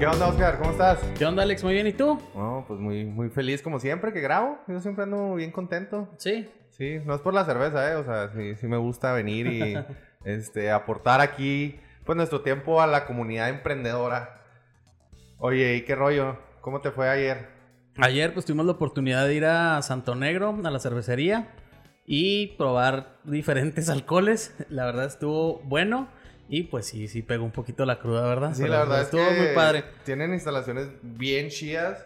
¿Qué onda, Oscar? ¿Cómo estás? ¿Qué onda, Alex? Muy bien, ¿y tú? No, pues muy, muy feliz como siempre que grabo. Yo siempre ando bien contento. Sí. Sí, no es por la cerveza, ¿eh? O sea, sí, sí me gusta venir y este, aportar aquí, pues, nuestro tiempo a la comunidad emprendedora. Oye, ¿y qué rollo? ¿Cómo te fue ayer? Ayer, pues, tuvimos la oportunidad de ir a Santo Negro, a la cervecería, y probar diferentes alcoholes. La verdad estuvo bueno. Y pues sí, sí pegó un poquito la cruda, ¿verdad? Sí, la verdad estuvo muy padre. Tienen instalaciones bien chidas.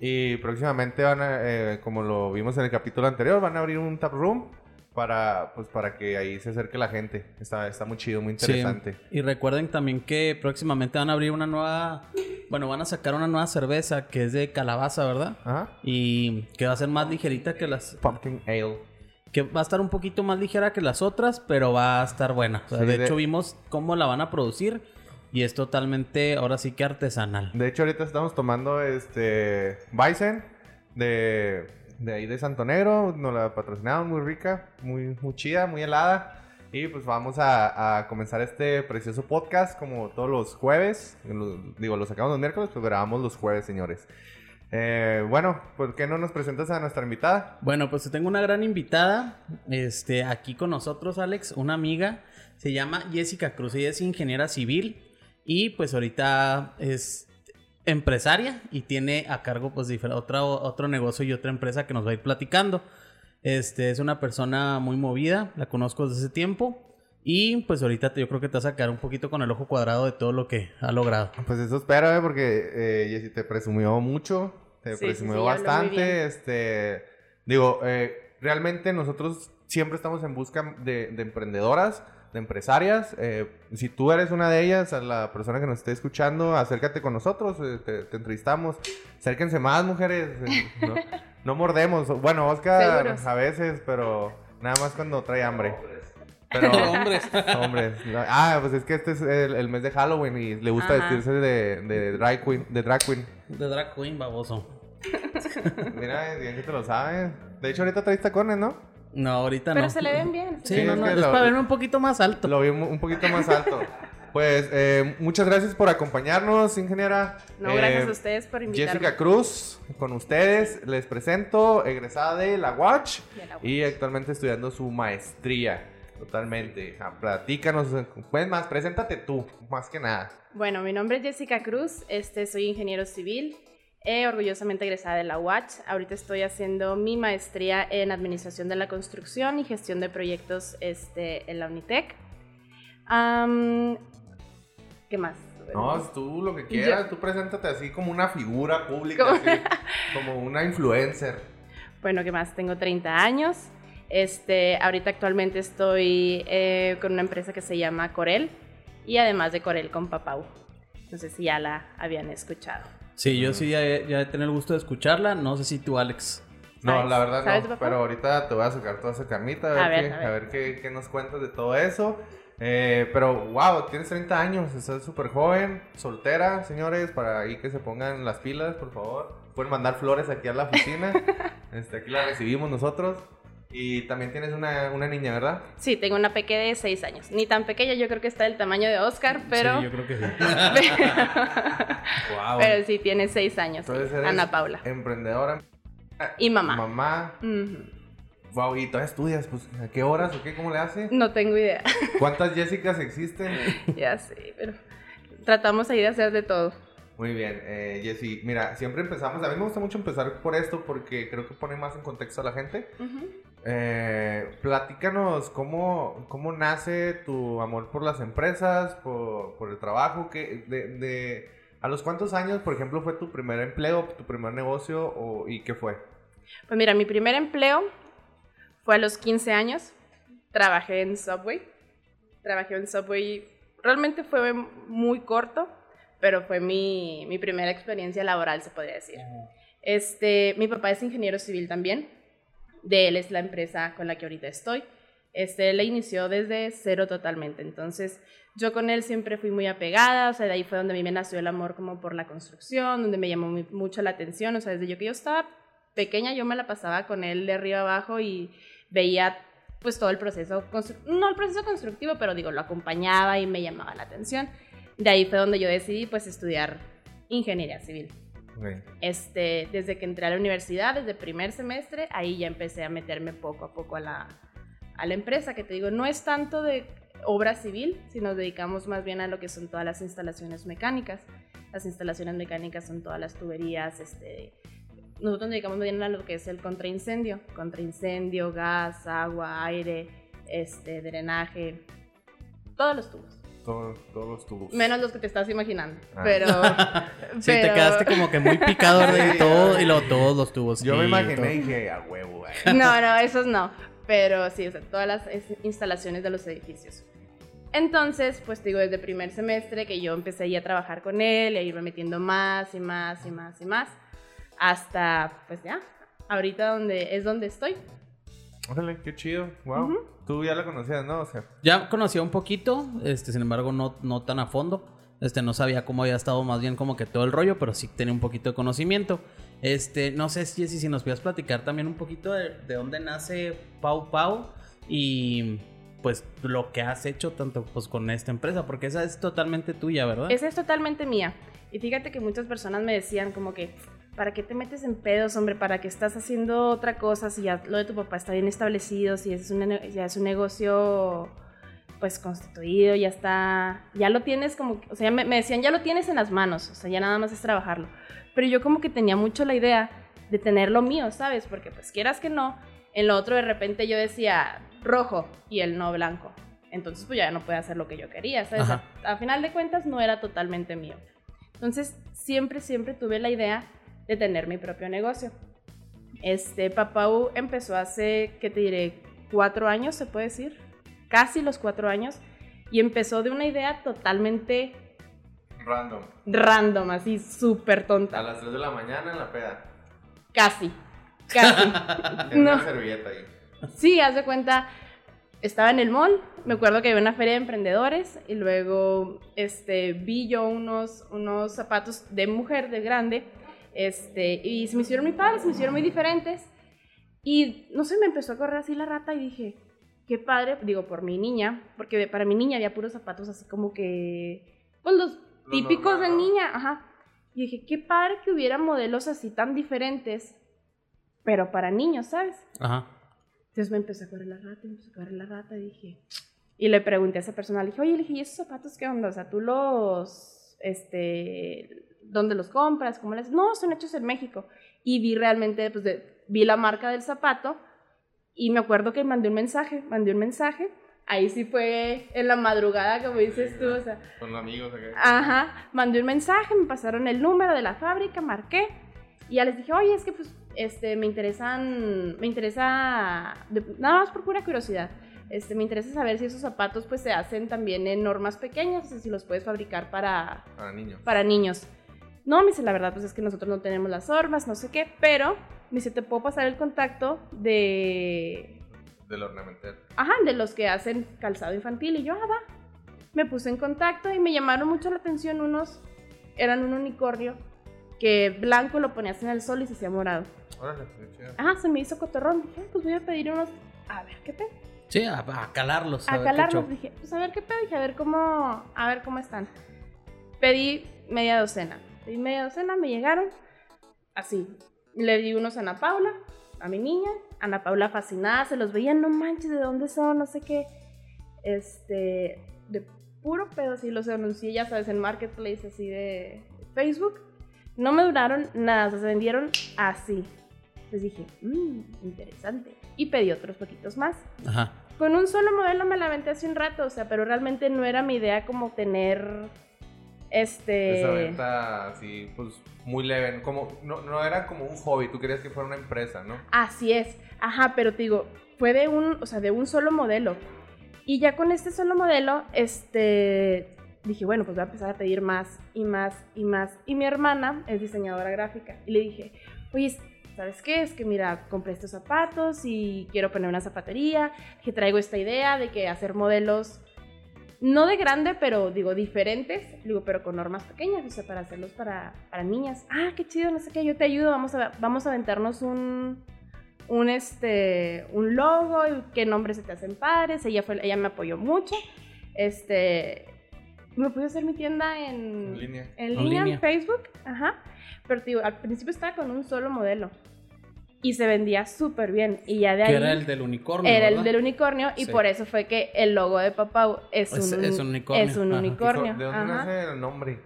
Y próximamente van a, eh, como lo vimos en el capítulo anterior, van a abrir un tap room para, pues, para que ahí se acerque la gente. Está, está muy chido, muy interesante. Y recuerden también que próximamente van a abrir una nueva, bueno, van a sacar una nueva cerveza que es de calabaza, ¿verdad? Ajá. Y que va a ser más ligerita que las... Pumpkin Ale. Que va a estar un poquito más ligera que las otras, pero va a estar buena. O sea, Sí, de, de- hecho, vimos cómo la van a producir y es totalmente, ahora sí que artesanal. De hecho, ahorita estamos tomando este Bison de, de ahí de Santo Negro. Nos la patrocinaron, muy rica, muy, muy chida, muy helada. Y pues vamos a, a comenzar este precioso podcast como todos los jueves. Digo, lo sacamos los miércoles, pero grabamos los jueves, señores. Eh, bueno, ¿por qué no nos presentas a nuestra invitada? Bueno, pues tengo una gran invitada, este, aquí con nosotros, Alex, una amiga, se llama Jessica Cruz, ella es ingeniera civil y pues ahorita es empresaria y tiene a cargo pues otra, otro negocio y otra empresa que nos va a ir platicando. Este, es una persona muy movida, la conozco desde ese tiempo y pues ahorita yo creo que te vas a quedar un poquito con el ojo cuadrado de todo lo que ha logrado. Pues eso espero, ¿eh? porque eh, Jessy te presumió mucho, te Sí, presumió sí, bastante. Este, digo, eh, realmente nosotros siempre estamos en busca de, de emprendedoras, de empresarias. Eh, si tú eres una de ellas, a la persona que nos esté escuchando, acércate con nosotros, eh, te, te entrevistamos. Acérquense más, mujeres. eh, no, no mordemos. Bueno, Oscar Seguros. a veces, pero nada más cuando trae hambre. Pero, Hombres. Hombres. Ah, pues es que este es el, el mes de Halloween y le gusta Ajá. vestirse de, de drag queen. De drag queen. De drag queen, baboso. Mira, bien que te lo sabes. De hecho, ahorita traes tacones, ¿no? No, ahorita Pero no. se le ven bien. Sí, Sí, no, es no, que es lo- para verme un poquito más alto. Lo vi un poquito más alto. Pues eh, muchas gracias por acompañarnos, ingeniera. No, Eh, gracias a ustedes por invitarme. Jessica Cruz, con ustedes, les presento, egresada de la Watch De la y actualmente estudiando su maestría. Totalmente. Ah, Platícanos, pues más, preséntate tú, más que nada. Bueno, mi nombre es Jessica Cruz, este, soy ingeniero civil, eh, orgullosamente egresada de la UACH. Ahorita estoy haciendo mi maestría en Administración de la Construcción y Gestión de Proyectos este, en la Unitec. Am, ¿Qué más? No, tú lo que quieras, tú preséntate así como una figura pública, así, como una influencer. Bueno, ¿qué más? Tengo 30 años. Este, ahorita actualmente estoy eh, con una empresa que se llama Corel y además de Corel con Papau. No sé si ya la habían escuchado. Sí, yo sí ya, ya he tenido el gusto de escucharla. No sé si tú, Alex. No, la verdad ¿Sabes, no, papá? pero ahorita te voy a sacar toda esa carnita, a ver, A ver, qué, a ver. a ver qué, qué nos cuentas de todo eso. Eh, pero, wow, tienes 30 años, estás súper joven, soltera, señores, para ahí que se pongan las pilas, por favor. Pueden mandar flores aquí a la oficina, este, aquí la recibimos nosotros. Y también tienes una, una niña, ¿verdad? Sí, tengo una peque de 6 años. Ni tan pequeña, yo creo que está del tamaño de Oscar, pero, Sí, yo creo que sí. wow. pero sí tiene 6 años. sí, Entonces eres Ana Paula. emprendedora. Y mamá. Mamá. Wow, ¿y todavía estudias? Pues, ¿a qué horas o qué? ¿Cómo le haces? No tengo idea. ¿Cuántas Jessicas existen? ya sé, pero tratamos ahí de hacer de todo. Muy bien, eh, Jessy. Mira, siempre empezamos. A mí me gusta mucho empezar por esto porque creo que pone más en contexto a la gente. Ujú. Eh, platícanos cómo, cómo nace tu amor por las empresas, por, por el trabajo, que de, de, ¿a los cuántos años, por ejemplo, fue tu primer empleo, tu primer negocio o, y qué fue? Pues mira, mi primer empleo fue a los 15 años, trabajé en Subway, trabajé en Subway, realmente fue muy corto, pero fue mi, mi primera experiencia laboral, se podría decir. Este, mi papá es ingeniero civil también, de él es la empresa con la que ahorita estoy. Este, le inició desde cero totalmente, entonces yo con él siempre fui muy apegada, o sea, de ahí fue donde a mí me nació el amor como por la construcción, donde me llamó mucho la atención, o sea, desde yo que yo estaba pequeña yo me la pasaba con él de arriba abajo y veía pues todo el proceso, no el proceso constructivo, pero digo, lo acompañaba y me llamaba la atención. De ahí fue donde yo decidí pues estudiar ingeniería civil. Este, desde que entré a la universidad, desde primer semestre, ahí ya empecé a meterme poco a poco a la, a la empresa, que te digo, no es tanto de obra civil, sino nos dedicamos más bien a lo que son todas las instalaciones mecánicas. Las instalaciones mecánicas son todas las tuberías, este, nosotros nos dedicamos más bien a lo que es el contraincendio, contraincendio, gas, agua, aire, este, drenaje, todos los tubos. Todos, todos los tubos. Menos los que te estás imaginando. Ah. Pero, sí, te quedaste como que muy picado de todo y luego todos los tubos. Yo me imaginé y dije, a huevo, No, no, esos no. Pero sí, o sea, todas las instalaciones de los edificios. Entonces, pues digo, desde primer semestre que yo empecé ya a trabajar con él y a irme metiendo más y más y más y más. Hasta, pues ya, ahorita donde es donde estoy. Órale, qué chido. Wow. Tú ya la conocías, ¿no? O sea. Ya conocía un poquito, este, sin embargo, no, no tan a fondo. Este, no sabía cómo había estado más bien como que todo el rollo, pero sí tenía un poquito de conocimiento. Este, no sé, si si nos puedes platicar también un poquito de, de dónde nace Pau Pau y pues lo que has hecho tanto pues con esta empresa, porque esa es totalmente tuya, ¿verdad? Esa es totalmente mía. Y fíjate que muchas personas me decían como que, ¿para qué te metes en pedos, hombre? ¿Para qué estás haciendo otra cosa si ya lo de tu papá está bien establecido, si es un, ya es un negocio pues constituido, ya está, ya lo tienes como, o sea, me, me, decían, ya lo tienes en las manos, o sea, ya nada más es trabajarlo. Pero yo como que tenía mucho la idea de tener lo mío, ¿sabes? Porque pues quieras que no, en lo otro de repente yo decía rojo y el no blanco. Entonces pues ya no puede hacer lo que yo quería, ¿sabes? A, a final de cuentas no era totalmente mío. Entonces siempre, siempre tuve la idea de tener mi propio negocio. Este, Papau empezó hace, ¿qué te diré? Cuatro años, se puede decir. Casi los cuatro años. Y empezó de una idea totalmente... Random. Random, así súper tonta. A las 3 de la mañana en la peda. Casi. Casi. en no. una servilleta ahí. Sí, haz de cuenta, estaba en el mall, me acuerdo que había una feria de emprendedores y luego este, vi yo unos, unos zapatos de mujer, de grande, este, y se me hicieron muy padres, se me hicieron muy diferentes. Y no sé, me empezó a correr así la rata y dije, qué padre, digo, por mi niña, porque para mi niña había puros zapatos así como que, pues los típicos de niña, ajá. Y dije, qué padre que hubiera modelos así tan diferentes, pero para niños, ¿sabes? Ajá. Entonces me empezó a correr la rata, me empezó a correr la rata y dije, y le pregunté a esa persona, le dije, oye, le dije, ¿y esos zapatos qué onda? O sea, tú los, este, ¿dónde los compras? ¿Cómo les? No, son hechos en México. Y vi realmente, pues vi la marca del zapato y me acuerdo que mandé un mensaje, mandé un mensaje. Ahí sí fue en la madrugada, como dices tú, o sea. Con amigos acá. Ajá, mandé un mensaje, me pasaron el número de la fábrica, marqué y ya les dije, oye, es que pues, este, me interesan, me interesa, nada más por pura curiosidad, este, me interesa saber si esos zapatos pues se hacen también en normas pequeñas, o si los puedes fabricar para, para niños. Para niños. No, me dice, la verdad, pues es que nosotros no tenemos las normas, no sé qué, pero me dice, te puedo pasar el contacto de... Del ornamental. Ajá, de los que hacen calzado infantil. Y yo, ah, va. Me puse en contacto y me llamaron mucho la atención unos, eran un unicornio, que blanco lo ponías en el sol y se hacía morado. Órale, chido. Ajá, se me hizo cotorrón. Dije, pues voy a pedir unos, a ver qué pedo. Sí, a, calarlos. A, calarlos, dije, pues a ver qué pedo, dije, a ver cómo, a ver cómo están. Pedí media docena y media docena me llegaron así. Le di unos a Ana Paula, a mi niña. Ana Paula fascinada, se los veía, no manches, ¿de dónde son? No sé qué. Este, de puro pedo, así los anuncié, ya sabes, en Marketplace, así de Facebook. No me duraron nada, se vendieron así. Entonces dije, mmm, interesante. Y pedí otros poquitos más. Ajá. Con un solo modelo me la aventé hace un rato, o sea, pero realmente no era mi idea como tener este... Esa venta así, pues muy leve, como, no, no era como un hobby, tú querías que fuera una empresa, ¿no? Así es, ajá, pero te digo, fue de un, o sea, de un solo modelo. Y ya con este solo modelo, este, dije, bueno, pues voy a empezar a pedir más y más y más. Y mi hermana es diseñadora gráfica. Y le dije, oye, ¿sabes qué? Es que mira, compré estos zapatos y quiero poner una zapatería, que traigo esta idea de que hacer modelos, no de grande, pero digo, diferentes, digo, pero con normas pequeñas, o sea, para hacerlos para, para niñas. Ah, qué chido, no sé qué, yo te ayudo, vamos a, vamos a aventarnos un, un, este, un logo, y qué nombres se te hacen padres, ella, fue, ella me apoyó mucho, este, me puse a hacer mi tienda en, En línea. en, En línea, línea. en Facebook, ajá, pero te digo, al principio estaba con un solo modelo y se vendía súper bien y ya de ahí Que era el del unicornio. era el del unicornio y Sí. por eso fue que el logo de Papau es, Es- un, es un unicornio, es un ajá. unicornio, ¿De dónde nace el nombre?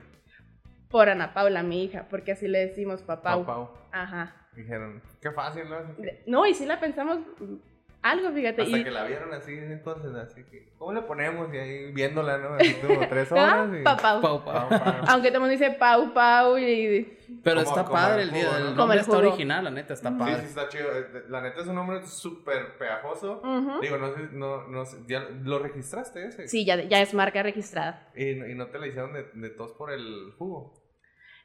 por Ana Paula, mi hija, porque así le decimos Papau. Pau. Ajá. Dijeron, qué fácil, ¿no? No, y sí la pensamos algo, fíjate. Hasta y- que la vieron así, entonces, así que, ¿cómo le ponemos? Y ahí viéndola, ¿no? Así como tres Ah, horas y... Papau. Pau, pau. Pau, pau. Aunque todo el mundo dice Pau, Pau y... Pero Como- está como padre el el día. jugo, El ¿no? nombre el está jugo. original, la neta, está Sí, padre. sí, está chido. Eh, La neta es un nombre súper pegajoso. Digo, no sé, no, no sé, ¿ya lo registraste ese? Sí, ya, ya es marca registrada. Y, y no te la hicieron de, de tos por el jugo.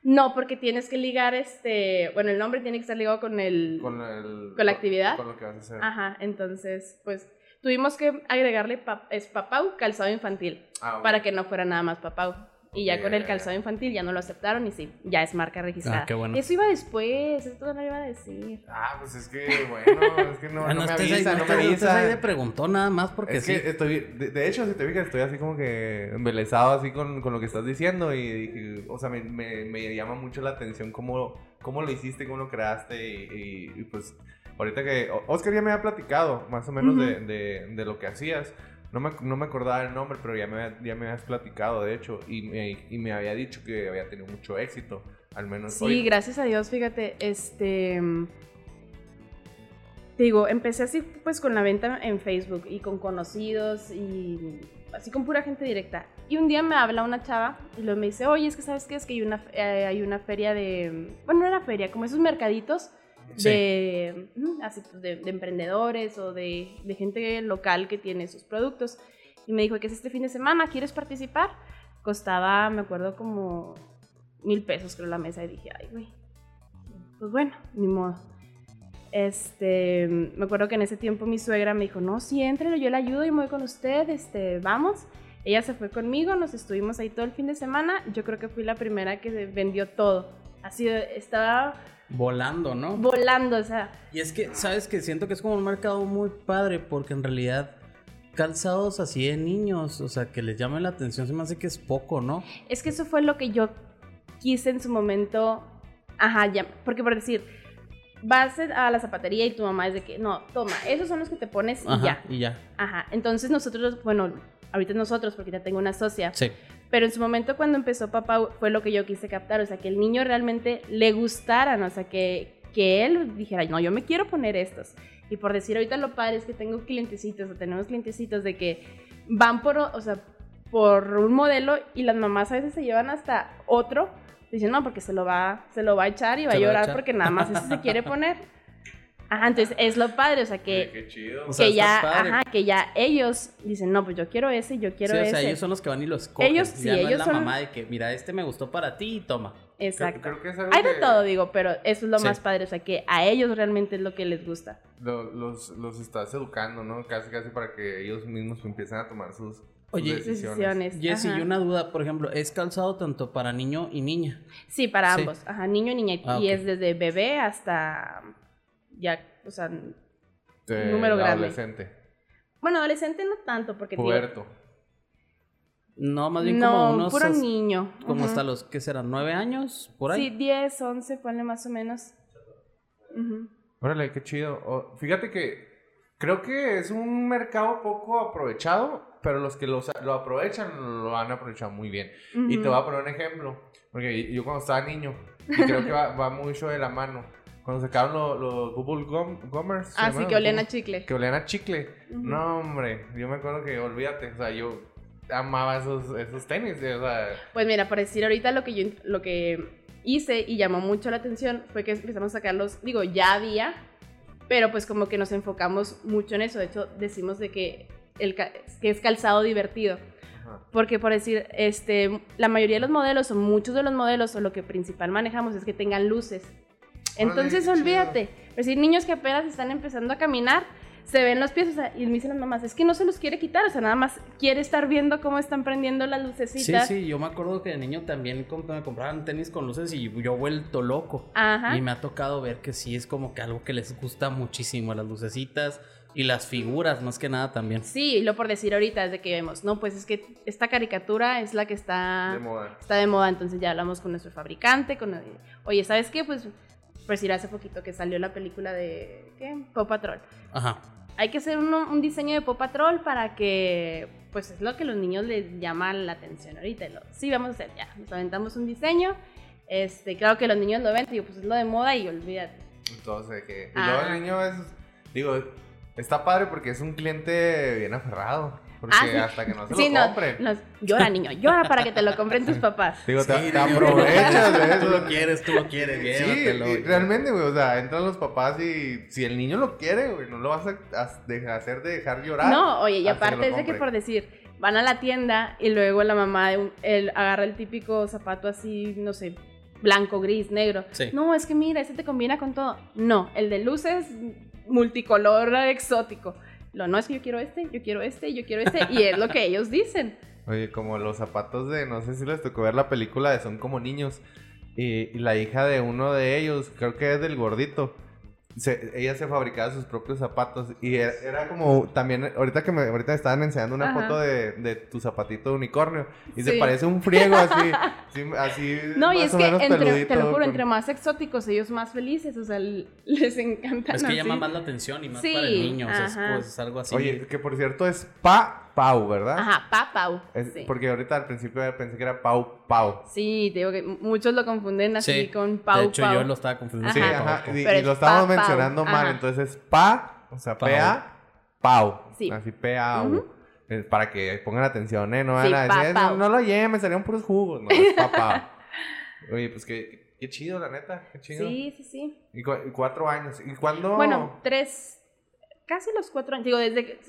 No, porque tienes que ligar este... Bueno, el nombre tiene que estar ligado con el... Con, el, ¿Con la actividad? Con lo que vas a hacer. Ajá, entonces, pues tuvimos que agregarle pa- es Papau calzado infantil Ah, bueno. para que no fuera nada más Papau. Y ya Ok, con el calzado infantil ya no lo aceptaron y sí, ya es marca registrada. Ah, qué bueno. Eso iba después, eso no lo iba a decir. Ah, pues es que, bueno, es que no, Ah, no me estés ahí- avisa, no me de avisa. preguntó nada más porque Es sí. que estoy, de, de hecho, si te fijas, estoy así como que embelesado así con, con lo que estás diciendo y, dije, o sea, me, me, me llama mucho la atención cómo, cómo lo hiciste, cómo lo creaste y, y- y, pues ahorita que Oscar ya me había platicado más o menos de, Ujú. de, de lo que hacías. No me, no me acordaba el nombre, pero ya me, ya me habías platicado, de hecho, y me, y me había dicho que había tenido mucho éxito, al menos. Sí, gracias a Dios, fíjate, este... te digo, empecé así pues con la venta en Facebook y con conocidos y así con pura gente directa. Y un día me habla una chava y luego me dice, oye, es que sabes qué, es que hay una, eh, hay una feria de... Bueno, no era feria, como esos mercaditos De, así, pues, de, de emprendedores o de, de gente local que tiene sus productos. Y me dijo que es este fin de semana, ¿quieres participar? Costaba, me acuerdo, como mil pesos creo la mesa y dije, ay, güey, pues bueno, ni modo. Este, me acuerdo que en ese tiempo mi suegra me dijo, no, sí, entrelo, yo le ayudo y me voy con usted, este, vamos. Ella se fue conmigo, nos estuvimos ahí todo el fin de semana. Yo creo que fui la primera que vendió todo. Así, estaba Volando, ¿no? volando, o sea, Y es que, ¿sabes que Siento que es como un mercado muy padre porque en realidad calzados así de niños, o sea, que les llame la atención, se me hace que es poco, ¿no? Es que eso fue lo que yo quise en su momento. Ajá, ya. Porque por decir, vas a la zapatería y tu mamá es de que, no, toma, esos son los que te pones y Ajá, ya. y ya. Ajá. Entonces nosotros, bueno, ahorita nosotros, porque ya tengo una socia. Sí. Pero en su momento cuando empezó papá fue lo que yo quise captar. O sea, que el niño realmente le gustaran. O sea, que, que él dijera, no, yo me quiero poner estos. Y por decir ahorita lo padre es que tengo clientecitos, o tenemos clientecitos de que van por, o sea, por un modelo y las mamás a veces se llevan hasta otro. Dicen, no, porque se lo va, se lo va a echar y va Se a lo va a llorar porque nada más ese se quiere poner. Ajá, entonces es lo padre, o sea, que, qué chido. O sea, que ya, padre. ajá, que ya ellos dicen, no, pues yo quiero ese, yo quiero sí, o ese. sea, ellos son los que van y los cogen. Ellos sí, ya no ellos es la son- mamá de que, mira, este me gustó para ti y toma. Exacto. Creo, creo que es algo Hay de que todo, digo, pero eso es lo Sí. más padre, o sea, que a ellos realmente es lo que les gusta. lo- los, los estás educando, ¿no? Casi, casi para que ellos mismos empiecen a tomar sus, Oye, decisiones. Jessy, y una duda, por ejemplo, ¿es calzado tanto para niño y niña? Sí, para Sí. ambos, ajá, niño y niña, y Ah, es desde bebé hasta ya, o sea, De Número grande. Adolescente. bueno, adolescente no tanto, porque Puberto. No, más bien no, como unos... puro as- niño. Como ajá. hasta los, ¿qué serán? ¿Nueve años? Por ahí. Sí, 10, 11, ponle más o menos. Órale, qué chido. Fíjate que creo que es un mercado poco aprovechado, pero los que lo aprovechan lo han aprovechado muy bien. Y te voy a poner un ejemplo, porque yo cuando estaba niño, y creo que va, va mucho de la mano, Cuando sacaron los, los Bubble Gum, Gummers. ¿se Ah, sí, que olían a chicle. Que olían a chicle. Ujú. No, hombre. Yo me acuerdo que, olvídate, o sea, yo amaba esos, esos tenis. O sea, Pues mira, por decir ahorita lo que yo lo que hice y llamó mucho la atención fue que empezamos a sacarlos, digo, ya había, pero pues como que nos enfocamos mucho en eso. De hecho, decimos de que, el, que es calzado divertido. Porque por decir, este, la mayoría de los modelos o muchos de los modelos o lo que principal manejamos es que tengan luces. Entonces olvídate. Es decir, niños que apenas están empezando a caminar, se ven los pies, o sea, y me dicen las mamás, es que no se los quiere quitar, o sea, nada más quiere estar viendo cómo están prendiendo las Sí, lucecitas. sí, yo me acuerdo que de niño también comp- me compraban tenis con luces y yo vuelto loco. Ajá. Y me ha tocado ver que sí es como que algo que les gusta muchísimo, las lucecitas y las figuras, más que nada también. Sí, y lo por decir ahorita es de que vemos, no, pues es que esta caricatura es la que está De moda. está de moda, entonces ya hablamos con nuestro fabricante, con oye, ¿sabes qué? Pues pues decir hace poquito que salió la película de ¿qué? Paw Patrol. Ajá. Hay que hacer uno- un diseño de Paw Patrol para que pues es lo que los niños les llama la atención ahorita. lo- sí, vamos a hacer ya. Nos aventamos un diseño. Este, claro que los niños lo ven, digo, pues es lo de moda y olvídate. Entonces, que. Y Ah. luego el niño es. Digo, está padre porque es un cliente bien aferrado. Porque Ah, sí. hasta que no se Sí, lo no, compre. los- llora niño, llora para que te lo compren tus papás. Digo, te, Sí, te niño, aprovechas de Tú lo eso. quieres, tú lo quieres, Sí, llévatelo. y realmente, güey, o sea, entran los papás y si el niño lo quiere, güey, no lo vas a, hacer de dejar llorar. No, oye, y aparte es de que por decir, van a la tienda y luego la mamá de un- él agarra el típico zapato así, no sé, blanco, gris, negro. Sí. No, es que mira, ese te combina con todo. No, el de luces multicolor exótico. Lo no es que yo quiero este, yo quiero este, yo quiero este, y es lo que ellos dicen. Oye, como los zapatos de, no sé si les tocó ver la película de Son como niños. Y, y la hija de uno de ellos, creo que es del gordito. Se- ella se fabricaba sus propios zapatos. Y era, era como también, ahorita que me, ahorita me estaban enseñando una Ajá. foto de, de tu zapatito de unicornio. Y se Sí. parece un friego así. sí, así No, y es o que, menos entre, te lo juro, con- entre más exóticos, ellos más felices, o sea, les encantan Es que así. llama más la atención y más Sí, para el niño. O sea, es, pues, es algo así. Oye, que por cierto es Pa Pau, ¿verdad? Ajá, papau. Es- sí. Porque ahorita al principio pensé que era Pau Pau. Sí, te digo que muchos lo confunden así Sí, con pau de hecho, pau. yo lo estaba confundiendo. Sí, Ajá. con ajá. Pau. Y, lo estábamos Pa, Pau. mencionando mal. Ajá. Entonces es Pa, o sea, Pau. P-A, Pau. Sí. Así P-A-U. Eh, Para que pongan atención, ¿eh? No Sí, van a Pa, decir, Pau. no, no lo lleven, me salieron puros jugos. No, es Pa, Pau. Oye, pues qué, qué chido, la neta. Qué chido. Sí, sí, sí. Y, cu- y cuatro años. ¿Y cuándo? Bueno, tres, casi los cuatro años. Digo, desde que,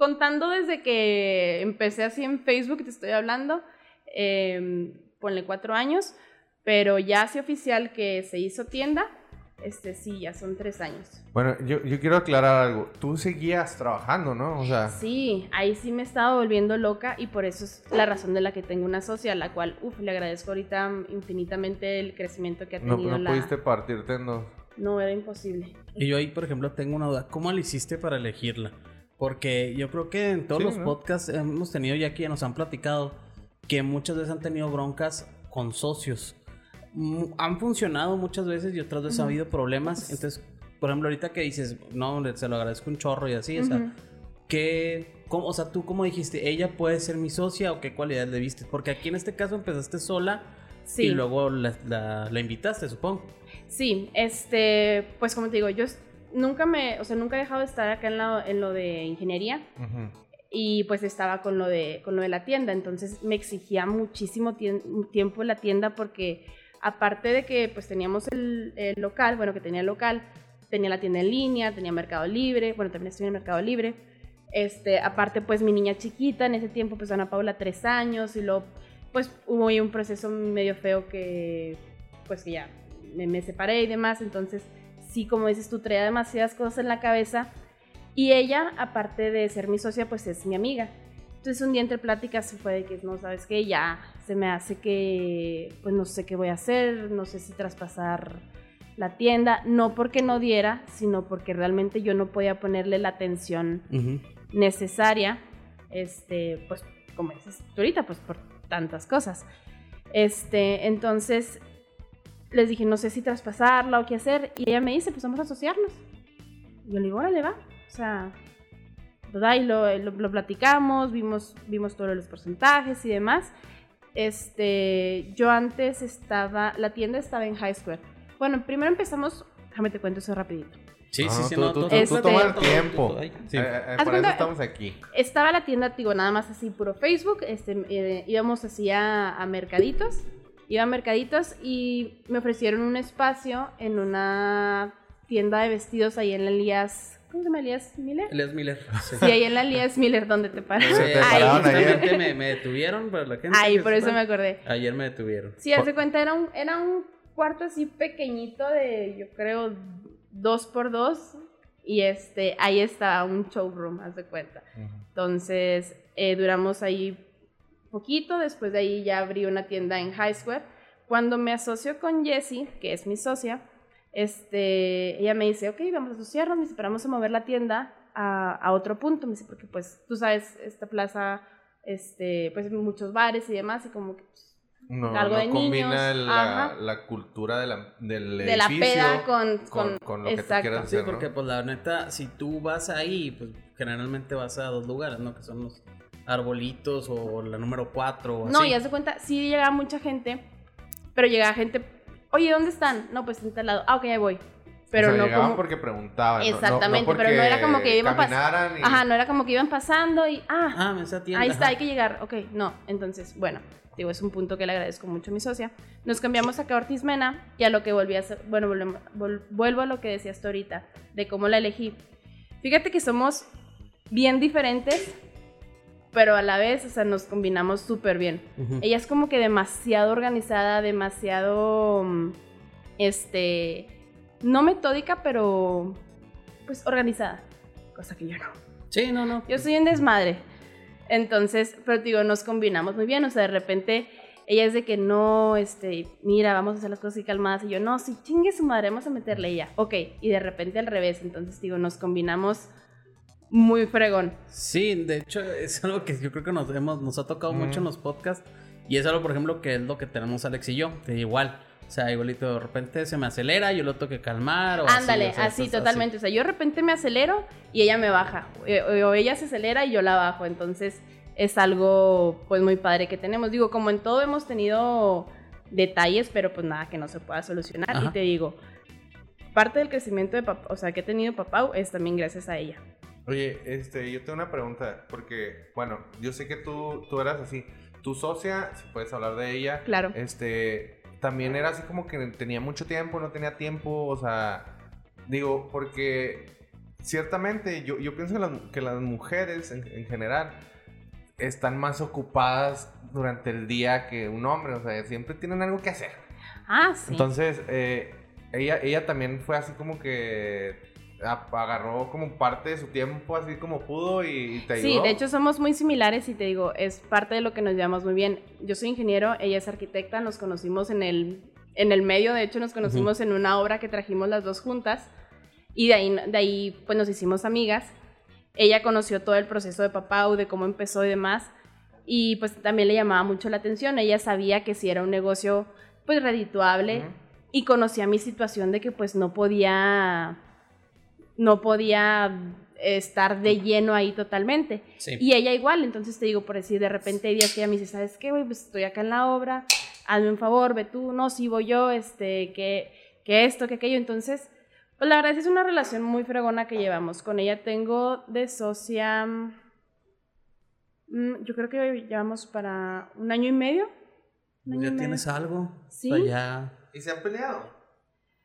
contando desde que empecé así en Facebook, te estoy hablando, eh, ponle cuatro años, pero ya así oficial que se hizo tienda, este sí, ya son tres años. Bueno, yo, yo quiero aclarar algo. Tú seguías trabajando, ¿no? O sea, Sí, ahí sí me estaba volviendo loca y por eso es la razón de la que tengo una socia, a la cual, uff, le agradezco ahorita infinitamente el crecimiento que ha no, tenido no la... pudiste partirte en dos. No, era imposible. Y yo ahí, por ejemplo, tengo una duda. ¿Cómo le hiciste para elegirla? Porque yo creo que en todos Sí, los ¿no? podcasts hemos tenido ya que nos han platicado que muchas veces han tenido broncas con socios. Mm, Han funcionado muchas veces y otras veces ha Ujú. habido problemas. Entonces, por ejemplo, ahorita que dices, no, se lo agradezco un chorro y así, o sea. ¿qué, cómo, o sea, tú cómo dijiste, ella puede ser mi socia o qué cualidades le viste? Porque aquí en este caso empezaste sola Sí. y luego la, la- la invitaste, supongo. Sí, este, pues como te digo, yo nunca me, o sea, nunca he dejado de estar acá en, la- en lo de ingeniería. Ujú. y pues estaba con lo de, con lo de la tienda, entonces me exigía muchísimo tien- tiempo la tienda porque aparte de que pues teníamos el, el local, bueno, que tenía el local, tenía la tienda en línea, tenía Mercado Libre, bueno, también estoy en Mercado Libre, este, aparte pues mi niña chiquita, en ese tiempo pues Ana Paula tres años y luego pues hubo ahí un proceso medio feo que pues que ya me, me separé y demás, entonces sí, como dices tú, traía demasiadas cosas en la cabeza y ella, aparte de ser mi socia, pues es mi amiga. Entonces un día entre pláticas se fue de que no sabes qué, ya se me hace que pues no sé qué voy a hacer, no sé si traspasar la tienda, no porque no diera, sino porque realmente yo no podía ponerle la atención necesaria, este, pues como dices tú ahorita, pues por tantas cosas. Este, entonces les dije, no sé si traspasarla o qué hacer, y ella me dice, pues vamos a asociarnos. Y yo le digo, órale, va. O sea, ¿verdad? Y lo, lo, lo platicamos, vimos, vimos todos los porcentajes y demás. Este, yo antes estaba, la tienda estaba en High Square. Bueno, primero empezamos Déjame te cuento eso rapidito. Sí, Ah, sí, sí, tú- no, tú- tú- tú- tú- tú toma el tiempo. sí. Eh, eh, por eso estamos aquí. Estaba la tienda, digo, nada más así, puro Facebook. Este, eh, íbamos así a, a mercaditos. Iba a mercaditos y me ofrecieron un espacio en una tienda de vestidos ahí en la Elías. ¿Cómo se llama Elías Miller? Elias Miller. Sí. Sí, ahí en la Elías Miller, donde te paras. Sí, Te ahí, me, me detuvieron, pero la gente. ahí, por eso me acordé. Ayer me detuvieron. Sí, haz de cuenta, era un, era un cuarto así pequeñito de, yo creo, dos por dos. Y este, ahí está un showroom, haz de cuenta. Entonces, eh, duramos ahí poquito, después de ahí ya abrí una tienda en High Square. Cuando me asocio con Jessie, que es mi socia, este, ella me dice, ok, vamos a asociarnos, me dice, pero vamos a mover la tienda a, a otro punto, me dice, porque pues tú sabes, esta plaza, este, pues muchos bares y demás, y como que pues, No, Algo no de combina niños, la, la cultura de la, del de la edificio peda con, con, con, con lo que tú exacto. quieras Sí, hacer, ¿no? porque pues la neta, si tú vas ahí, pues generalmente vas a dos lugares, ¿no? Que son los arbolitos o la número 4 o así. No, y haz de cuenta, sí llegaba mucha gente, pero llegaba gente, oye, ¿dónde están? No, pues en tal lado. Ah, ok, ahí voy. Pero o sea, no llegaban como... porque preguntaban. no- no- Exactamente, no, pero no era como que iban pas- caminaran y... Ajá, no era como que iban pasando y, ah, Ah, esa tienda. ahí está, ajá. hay que llegar. Ok, no, entonces, bueno, digo, es un punto que le agradezco mucho a mi socia. Nos cambiamos acá a Ortiz Mena y a lo que volví a hacer, bueno, volvemos- vol- vuelvo a lo que decías tú ahorita, de cómo la elegí. Fíjate que somos bien diferentes, pero a la vez, o sea, nos combinamos súper bien. Ella es como que demasiado organizada, demasiado, mm, este, no metódica, pero pues organizada, cosa que yo no. Sí, no, no. Yo soy un desmadre. Entonces, pero digo, nos combinamos muy bien, o sea, de repente ella es de que no, este, mira, vamos a hacer las cosas así calmadas, y yo, no, sí, chingue su madre, vamos a meterle ella, ok, y de repente al revés, entonces digo, nos combinamos muy fregón. Sí, de hecho, es algo que yo creo que nos, hemos, nos ha tocado mucho en los podcasts. Y es algo, por ejemplo, que es lo que tenemos Alex y yo. Que igual. O sea, igualito de repente se me acelera, yo lo tengo que calmar. O Ándale, así, o sea, así, estás totalmente. O sea, yo de repente me acelero y ella me baja. O, o ella se acelera y yo la bajo. Entonces es algo pues muy padre que tenemos. Digo, como en todo hemos tenido detalles, pero pues nada que no se pueda solucionar. Ajá. Y te digo, parte del crecimiento de papá, o sea, que he tenido papá es también gracias a ella. Oye, este, yo tengo una pregunta, porque, bueno, yo sé que tú, tú eras así. Tu socia, si puedes hablar de ella, Claro. este, también era así como que tenía mucho tiempo, no tenía tiempo, o sea, digo, porque ciertamente yo, yo pienso que las, que las mujeres en, en general están más ocupadas durante el día que un hombre, o sea, siempre tienen algo que hacer. Ah, sí. Entonces, eh, ella, ella también fue así como que agarró como parte de su tiempo así como pudo y, te ayudó. Sí, de hecho somos muy similares y te digo, es parte de lo que nos llevamos muy bien. Yo soy ingeniero, ella es arquitecta, nos conocimos en el, en el medio, de hecho nos conocimos en una obra que trajimos las dos juntas y de ahí, de ahí pues nos hicimos amigas. Ella conoció todo el proceso de Papau, de cómo empezó y demás y pues también le llamaba mucho la atención. Ella sabía que si era un negocio pues redituable Ujú. y conocía mi situación de que pues no podía no podía estar de lleno ahí totalmente. Sí. Y ella igual, entonces te digo, por decir, de repente hay días que ella me dice, ¿sabes qué, güey? Pues estoy acá en la obra, hazme un favor, ve tú, no, sí voy yo, este, que, que esto, que aquello. Entonces, pues la verdad es que es una relación muy fregona que llevamos. Con ella tengo de socia, mm, yo creo que llevamos para un año y medio. Año ¿Ya medio. tienes algo? Sí. O sea, ya... ¿Y se han peleado?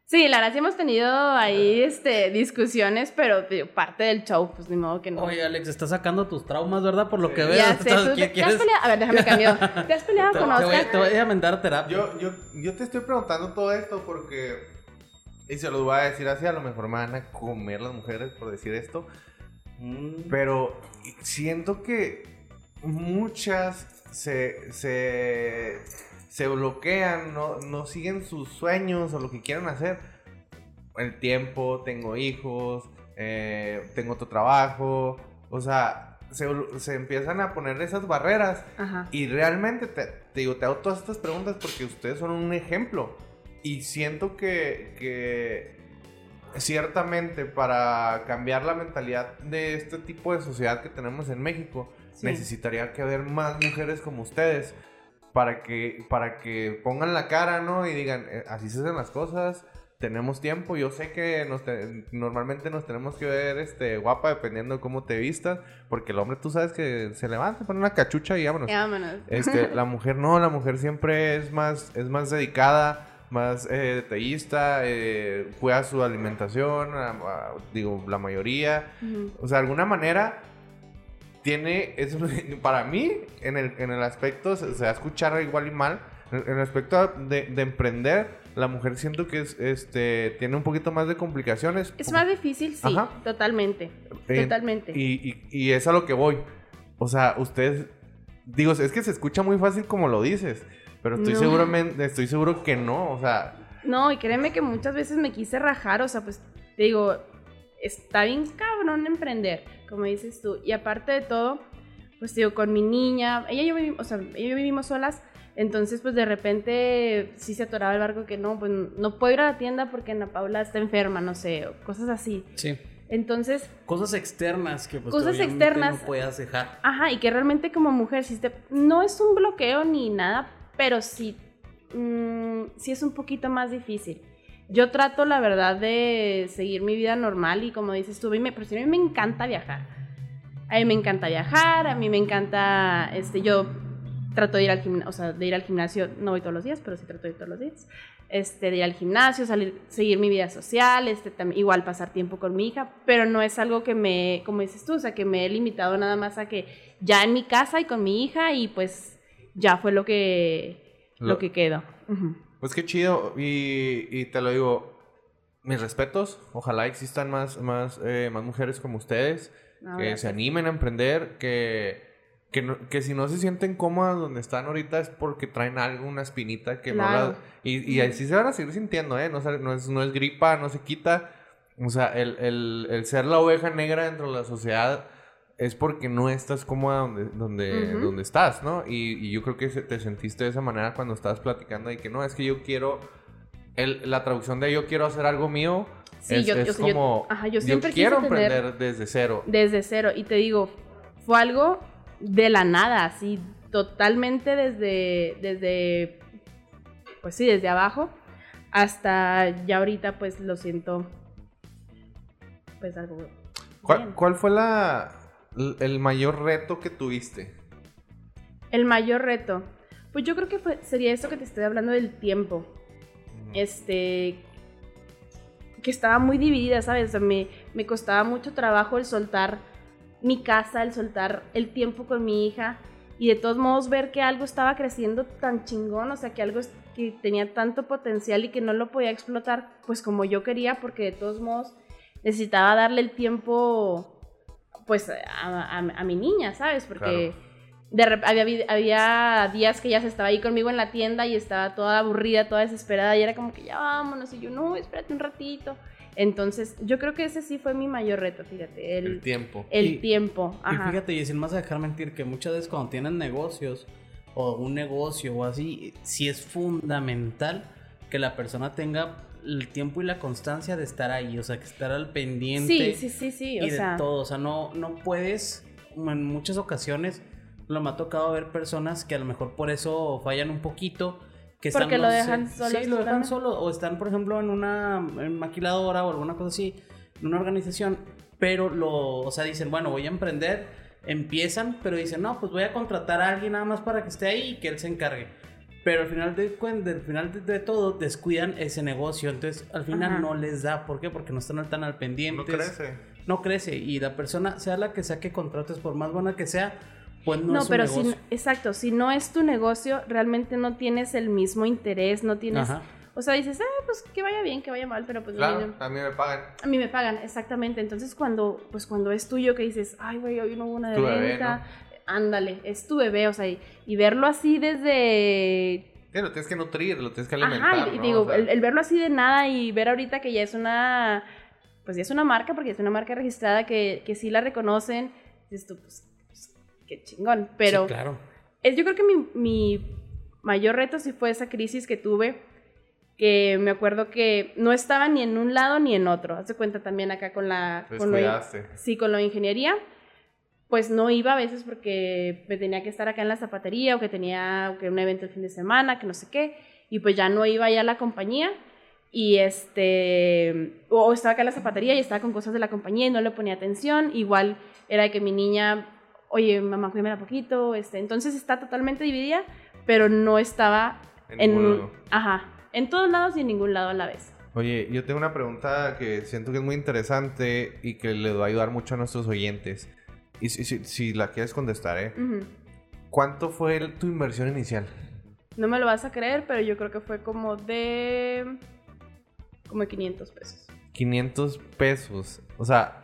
Sí, la verdad sí hemos tenido ahí este, discusiones, pero parte del show, pues ni modo que no. Oye, Alex, estás sacando tus traumas, ¿verdad? Por lo que veo. ya sé, ¿tú ¿qué te, has peleado? A ver, déjame cambio. ¿Te has peleado Te, con te voy, Oscar? te voy a mandar a terapia. Yo, yo, yo te estoy preguntando todo esto porque, y se los voy a decir así, a lo mejor me van a comer las mujeres por decir esto, Mm. pero siento que muchas se, se, se bloquean, no, no siguen sus sueños o lo que quieran hacer. El tiempo, tengo hijos, eh, tengo otro trabajo, o sea, se, se empiezan a poner esas barreras Ajá. y realmente te, te digo, te hago todas estas preguntas porque ustedes son un ejemplo. Y siento que, que ciertamente para cambiar la mentalidad de este tipo de sociedad que tenemos en México, Sí. necesitaría que haber más mujeres como ustedes para que, para que pongan la cara, ¿no? Y digan, "Eh, así se hacen las cosas, tenemos tiempo. Yo sé que nos te- normalmente nos tenemos que ver este, guapa dependiendo de cómo te vistas. Porque el hombre, tú sabes que se levanta, pone una cachucha y vámonos. Vámonos. Este, la mujer no, la mujer siempre es más, es más dedicada, más eh, detallista, eh, cuida su alimentación, a- a- digo, la mayoría. O sea, de alguna manera tiene, es, para mí, en el, en el aspecto, se, va a escuchar igual y mal, en el aspecto de, de emprender, la mujer siento que es, este, tiene un poquito más de complicaciones. Es más difícil, sí, Ajá. totalmente. Eh, totalmente. Y, y, y es a lo que voy. O sea, usted, digo, es que se escucha muy fácil como lo dices, pero estoy, No. seguramente, estoy seguro que no, o sea, No, y créeme que muchas veces me quise rajar, o sea, pues te digo, está bien cabrón emprender, como dices tú. Y aparte de todo, pues digo, con mi niña, ella y yo vivimos, o sea, ella y yo vivimos solas, entonces pues de repente sí se atoraba el barco que no, pues no puedo ir a la tienda porque Ana Paula está enferma, no sé, o cosas así. Sí. Entonces, Cosas externas que pues Cosas externas. no puedas dejar. Ajá, y que realmente como mujer, si te, no es un bloqueo ni nada, pero sí, mm, sí es un poquito más difícil. Yo trato, la verdad, de seguir mi vida normal y como dices tú, a mí me, pero sí, a mí me encanta viajar. A mí me encanta viajar, a mí me encanta, este, yo trato de ir al gimnasio, o sea, de ir al gimnasio, no voy todos los días, pero sí trato de ir todos los días. Este, de ir al gimnasio, salir, seguir mi vida social, este, tam- igual pasar tiempo con mi hija, pero no es algo que me, como dices tú, o sea, que me he limitado nada más a que ya en mi casa y con mi hija y pues ya fue lo que, lo, Lo- que quedó. Pues qué chido. Y, y te lo digo, mis respetos, ojalá existan más, más, eh, más mujeres como ustedes, No, que gracias. se animen a emprender, que, que, no- que si no se sienten cómodas donde están ahorita es porque traen algo, una espinita que no la... Y, y así se van a seguir sintiendo, ¿eh? No, no, es, no es gripa, no se quita. O sea, el, el, el ser la oveja negra dentro de la sociedad es porque no estás cómoda donde, donde, donde estás, ¿no? Y, y yo creo que te sentiste de esa manera cuando estabas platicando de que no, es que yo quiero... El, la traducción de yo quiero hacer algo mío Sí, es, yo- es yo- yo- como... ajá, yo siempre quiero emprender desde cero. desde cero. Y te digo, fue algo de la nada, así, totalmente desde, desde, pues sí, desde abajo, hasta ya ahorita, pues lo siento, pues algo. ¿Cuál, cuál fue la, el mayor reto que tuviste? El mayor reto, pues yo creo que fue- sería eso que te estoy hablando del tiempo. este que estaba muy dividida, ¿sabes? O sea, me, me costaba mucho trabajo el soltar mi casa, el soltar el tiempo con mi hija y de todos modos ver que algo estaba creciendo tan chingón, o sea, que algo que tenía tanto potencial y que no lo podía explotar pues como yo quería porque de todos modos necesitaba darle el tiempo pues a, a- a mi niña, ¿sabes? Porque de rep- había, había días que ella se estaba ahí conmigo en la tienda y estaba toda aburrida, toda desesperada y era como que ya vámonos y yo no, espérate un ratito. Entonces, yo creo que ese sí fue mi mayor reto, fíjate, el, El tiempo. el Y- tiempo. Y Ajá. fíjate, y sin más a dejar mentir, que muchas veces cuando tienen negocios o un negocio o así, sí es fundamental que la persona tenga el tiempo y la constancia de estar ahí, o sea, que estar al pendiente Sí, sí, sí, sí, o y de todo, o sea, no, no puedes, en muchas ocasiones, lo me ha tocado ver personas que a lo mejor por eso fallan un poquito, que están, Porque lo dejan solo Sí, lo dejan solo, o están, por ejemplo, en una en maquiladora o alguna cosa así, en una organización, pero lo, o sea, dicen, bueno, voy a emprender, empiezan, pero dicen, no, pues voy a contratar a alguien nada más para que esté ahí y que él se encargue. Pero al final de, del final de, de todo descuidan ese negocio, entonces al final Ajá. no les da, ¿por qué? Porque no están tan al pendiente No crece. no crece y la persona, sea la que sea que contrates, por más buena que sea, pues no, no, es un pero si, negocio. exacto, si no es tu negocio, realmente no tienes el mismo interés, no tienes, Ajá. o sea, dices, ah, pues que vaya bien, que vaya mal, pero pues Claro, a mí me pagan. A mí me pagan, exactamente. Entonces, cuando, pues cuando es tuyo que dices, ay, güey, hoy no hubo una de venta, ándale, es tu bebé, o sea, y, y verlo así desde... Sí, lo tienes que nutrir, lo tienes que alimentar. Ajá, y ¿no? digo, O sea, el, el verlo así de nada y ver ahorita que ya es una, pues ya es una marca, porque es una marca registrada que, que sí la reconocen, dices tú, pues, pues, qué chingón. Pero Sí, claro. es, yo creo que mi, mi mayor reto sí fue esa crisis que tuve, que me acuerdo que no estaba ni en un lado ni en otro. Haz de cuenta también acá con la... Con lo, sí, con de ingeniería, pues no iba a veces porque me tenía que estar acá en la zapatería o que tenía que un evento el fin de semana, que no sé qué, y pues ya no iba ya a la compañía. y este, o estaba acá en la zapatería y estaba con cosas de la compañía y no le ponía atención, igual era que mi niña, oye, mamá, cuídame poquito, este, entonces está totalmente dividida, pero no estaba En en, ajá, en todos lados y en ningún lado a la vez. Oye, yo tengo una pregunta que siento que es muy interesante y que le va a ayudar mucho a nuestros oyentes. Y si, si- si la quieres contestar, ¿eh? ¿Cuánto fue el- tu inversión inicial? No me lo vas a creer, pero yo creo que fue como de, como de 500 pesos. 500 pesos. O sea,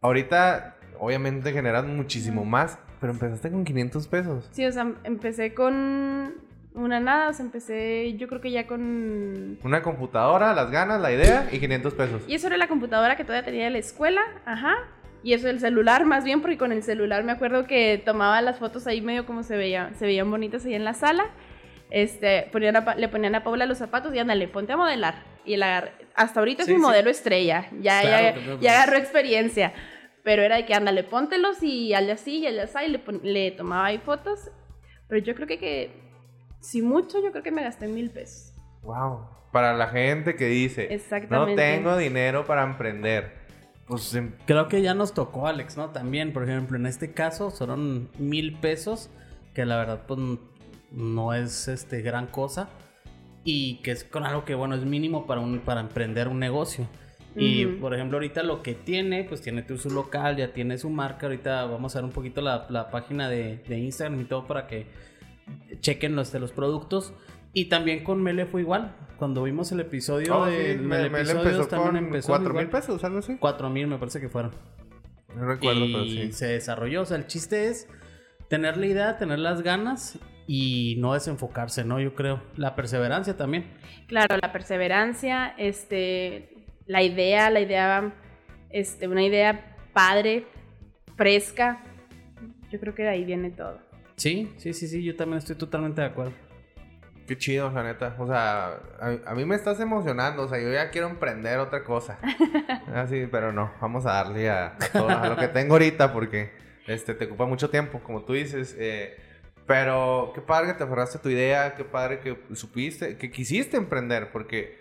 ahorita obviamente generas muchísimo más, pero empezaste con 500 pesos. Sí, o sea, empecé con una nada, o sea, empecé yo creo que ya con... Una computadora, las ganas, la idea y 500 pesos. Y eso era la computadora que todavía tenía de la escuela, ajá. Y eso el celular más bien, porque con el celular me acuerdo que tomaba las fotos ahí medio como se veían, se veían bonitas ahí en la sala. Este, ponían a Pa- le ponían a Paula los zapatos y ándale, ponte a modelar. Y la hasta ahorita Sí, es mi sí. modelo estrella, ya, Claro, ya, ya agarró experiencia. Pero era de que ándale, póntelos y hazle así y hazle así, y le, pon- le tomaba ahí fotos. Pero yo creo que, que, si mucho, yo creo que me gasté mil pesos. Wow. Para la gente que dice, no tengo dinero para emprender. Pues em- Creo que ya nos tocó, Alex, ¿no? También, por ejemplo, en este caso fueron mil pesos, que la verdad, pues no es este gran cosa. Y que es con algo que, bueno, es mínimo para, un, para emprender un negocio. Y, por ejemplo, ahorita lo que tiene, pues tiene tu- su local, ya tiene su marca. Ahorita vamos a ver un poquito la, la página de, de Instagram y todo para que chequen los de los productos. Y también con Mele fue igual. Cuando vimos el episodio Oh, de sí, me, el me le episodio empezó también con empezó 4 mil pesos, algo así. Cuatro mil me parece que fueron. No recuerdo, y pero sí. se desarrolló. O sea, el chiste es tener la idea, tener las ganas y no desenfocarse, ¿no? Yo creo. La perseverancia también. Claro, la perseverancia, este, la idea, la idea, este, una idea padre, fresca. Yo creo que de ahí viene todo. Sí, sí, sí, sí. Yo también estoy totalmente de acuerdo. Qué chido, la neta. O sea, a, a mí me estás emocionando. O sea, yo ya quiero emprender otra cosa. Así, pero no. Vamos a darle a, todo a lo que tengo ahorita porque este, te ocupa mucho tiempo, como tú dices. eh, pero qué padre que te aferraste a tu idea. Qué padre que supiste, que quisiste emprender porque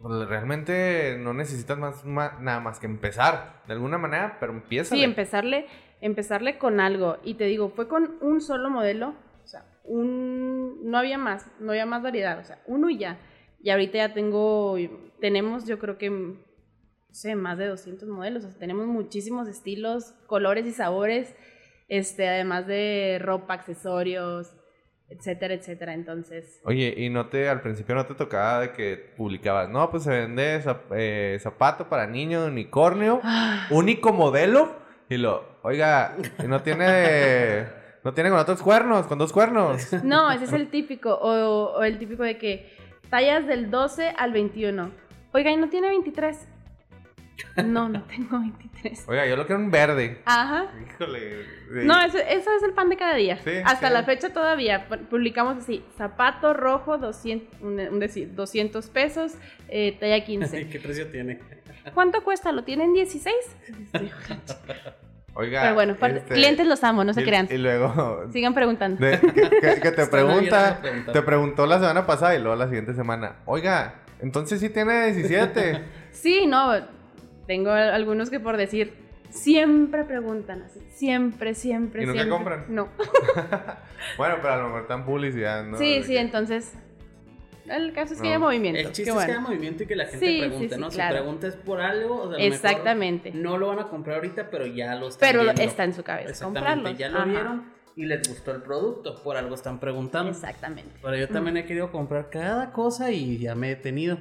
pues, realmente no necesitas más, ma- nada más que empezar de alguna manera, pero empieza. Sí, empezarle, empezarle con algo. Y te digo, fue con un solo modelo. Un, no había más, no había más variedad. O sea, uno y ya. Y ahorita ya tengo, tenemos yo creo que, no sé, más de 200 modelos. O sea, tenemos muchísimos estilos, colores y sabores. Este, además de ropa, accesorios, etcétera, etcétera. Entonces, Oye, y no te, al principio no te tocaba de que publicabas, no, pues se vende zap- eh, zapato para niño de unicornio, único modelo, y lo, oiga, no tiene, no tiene con otros cuernos, con dos cuernos. No, ese es el típico. O, o el típico de que tallas del 12 al 21. Oiga, ¿y no tiene 23? No, no tengo 23. Oiga, yo lo quiero en verde. Ajá. Híjole. sí. No, eso, eso es el pan de cada día. Sí, Hasta sí. la fecha todavía pu- publicamos así, zapato rojo, 200, un, un decir, 200 pesos, eh, talla 15. ¿Qué precio tiene? ¿Cuánto cuesta? ¿Lo tienen 16? Oiga. Pero bueno, este, clientes los amo, no se y- crean. Y luego, Sigan preguntando. de- que, que- que te pregunta, te preguntó la semana pasada y luego la siguiente semana, oiga, entonces sí tiene 17. Sí, no, tengo algunos que por decir, siempre preguntan así, siempre, siempre, ¿Y nunca siempre. compran? No. bueno, pero a lo mejor están publicidad, ¿no? sí, sí, que- entonces, el caso es que No. haya movimiento. El chiste qué es que bueno. haya movimiento y que la gente Sí, pregunte, sí, sí, ¿no? claro. Si preguntas por algo, o sea, Exactamente. no lo van a comprar ahorita, pero ya lo están Pero viendo. está en su cabeza Exactamente, comprarlo. ya lo Ajá. vieron y les gustó el producto, por algo están preguntando. Exactamente. Pero yo también he querido comprar cada cosa y ya me he detenido.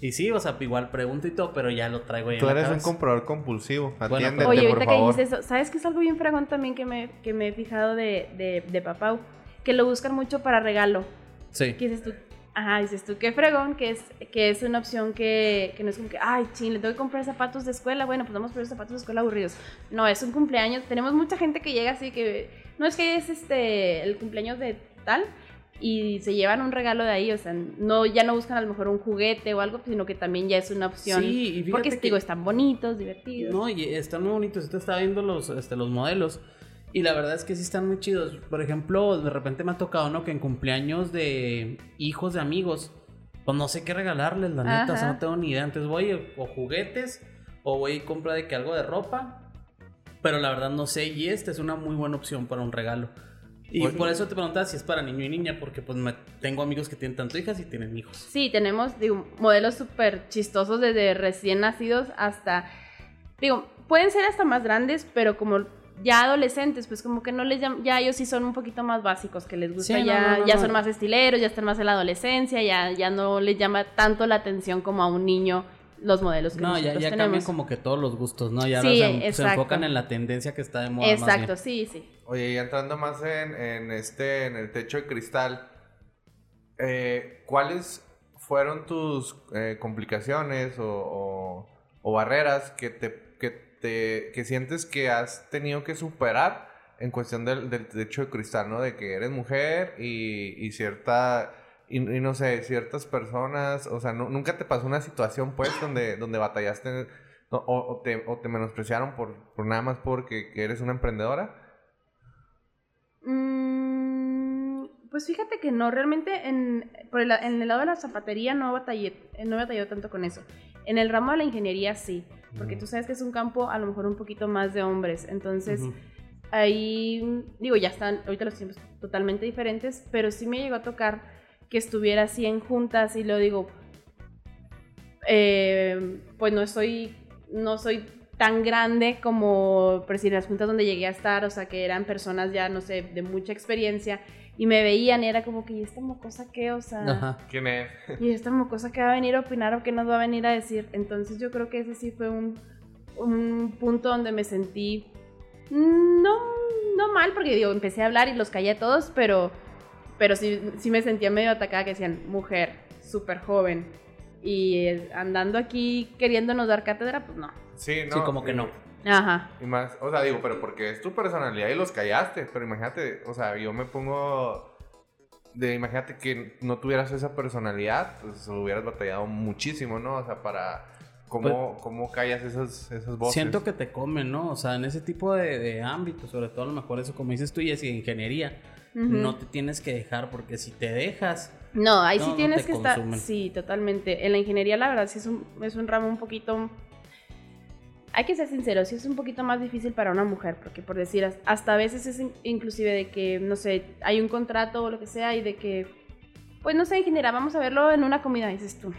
Y sí, o sea, igual pregunto y todo, pero ya lo traigo ahí Tú eres un comprador compulsivo. Bueno, Atiéndete, Oye, por ahorita que favor. dices eso, ¿sabes qué es algo bien fregón también que me, que me he fijado de, de, de Papau? Que lo buscan mucho para regalo. Sí. ¿Qué dices tú? Ajá, dices tú, qué fregón, que es, que es una opción que, que no es como que, ay, ching, le tengo que comprar zapatos de escuela, bueno, pues vamos por esos zapatos de escuela aburridos. No, es un cumpleaños, tenemos mucha gente que llega así que, no es que es este, el cumpleaños de tal, y se llevan un regalo de ahí, o sea, no, ya no buscan a lo mejor un juguete o algo, sino que también ya es una opción. Sí, y fíjate porque, que- digo, están bonitos, divertidos. No, y están muy bonitos. Usted está viendo los, este, los modelos. Y la verdad es que sí están muy chidos. Por ejemplo, de repente me ha tocado, ¿no? Que en cumpleaños de hijos de amigos pues no sé qué regalarles, la neta, o sea, Ajá. no tengo ni idea. Entonces voy o juguetes o voy y compro de que algo de ropa. Pero la verdad no sé, y esta es una muy buena opción para un regalo. Y Oye. por eso te preguntaba si es para niño y niña, porque pues me- tengo amigos que tienen tanto hijas y tienen hijos. Sí, tenemos, digo, modelos súper chistosos desde recién nacidos hasta, digo, pueden ser hasta más grandes, pero como ya adolescentes, pues como que no les llaman, ya ellos sí son un poquito más básicos, que les gusta Sí, ya, no, no, ya son más estileros, ya están más en la adolescencia, ya, ya no les llama tanto la atención como a un niño los modelos que No, ya, nosotros ya tenemos. cambian como que todos los gustos, ¿no? Ya Sí, se, se enfocan en la tendencia que está de moda. más Exacto, bien. sí, sí. Oye, y entrando más en, en este, en el techo de cristal, eh, ¿cuáles fueron tus eh, complicaciones o, o- o barreras que te, te, que sientes que has tenido que superar en cuestión del, del techo de cristal, ¿no? De que eres mujer y, y cierta, y, no sé, ciertas personas, o sea, nu- nunca te pasó una situación, pues, donde, donde batallaste o, te, o te menospreciaron por, por nada más porque que eres una emprendedora. Mm, pues fíjate que no, realmente en, por el, en el lado de la zapatería no batallé, no batallé tanto con eso. En el ramo de la ingeniería sí, porque tú sabes que es un campo a lo mejor un poquito más de hombres, entonces ahí, digo, ya están ahorita los tiempos totalmente diferentes, pero sí me llegó a tocar que estuviera así en juntas y lo digo, eh, pues no soy, no soy tan grande como pues, en las juntas donde llegué a estar, o sea, que eran personas ya, no sé, de mucha experiencia y me veían y era como que, ¿y esta mocosa qué? O sea, Ajá. ¿Quién es? ¿y esta mocosa qué va a venir a opinar o qué nos va a venir a decir? Entonces yo creo que ese sí fue un, un punto donde me sentí no, no mal, porque digo, empecé a hablar y los callé a todos, pero, pero sí, sí me sentía medio atacada que decían, mujer, súper joven, y eh, andando aquí queriéndonos dar cátedra, pues no. Sí, no. Sí, como que no. Ajá. Y más, o sea, digo, pero porque es tu personalidad y los callaste. Pero imagínate, o sea, yo me pongo de, imagínate que no tuvieras esa personalidad, pues hubieras batallado muchísimo, ¿no? O sea, para cómo, cómo callas esas, esas voces. Siento que te comen, ¿no? O sea, en ese tipo de, de ámbitos, sobre todo a lo mejor eso, como dices tú, y es ingeniería, no te tienes que dejar, porque si te dejas, No, ahí No, sí tienes que estar. Sí, totalmente. En la ingeniería, la verdad, sí es un, es un ramo un poquito. Hay que ser sinceros, sí es un poquito más difícil para una mujer, porque por decir, as- hasta a veces es in- inclusive de que, no sé, hay un contrato o lo que sea y de que, pues no sé, ingeniera, vamos a verlo en una comida. Y dices tú,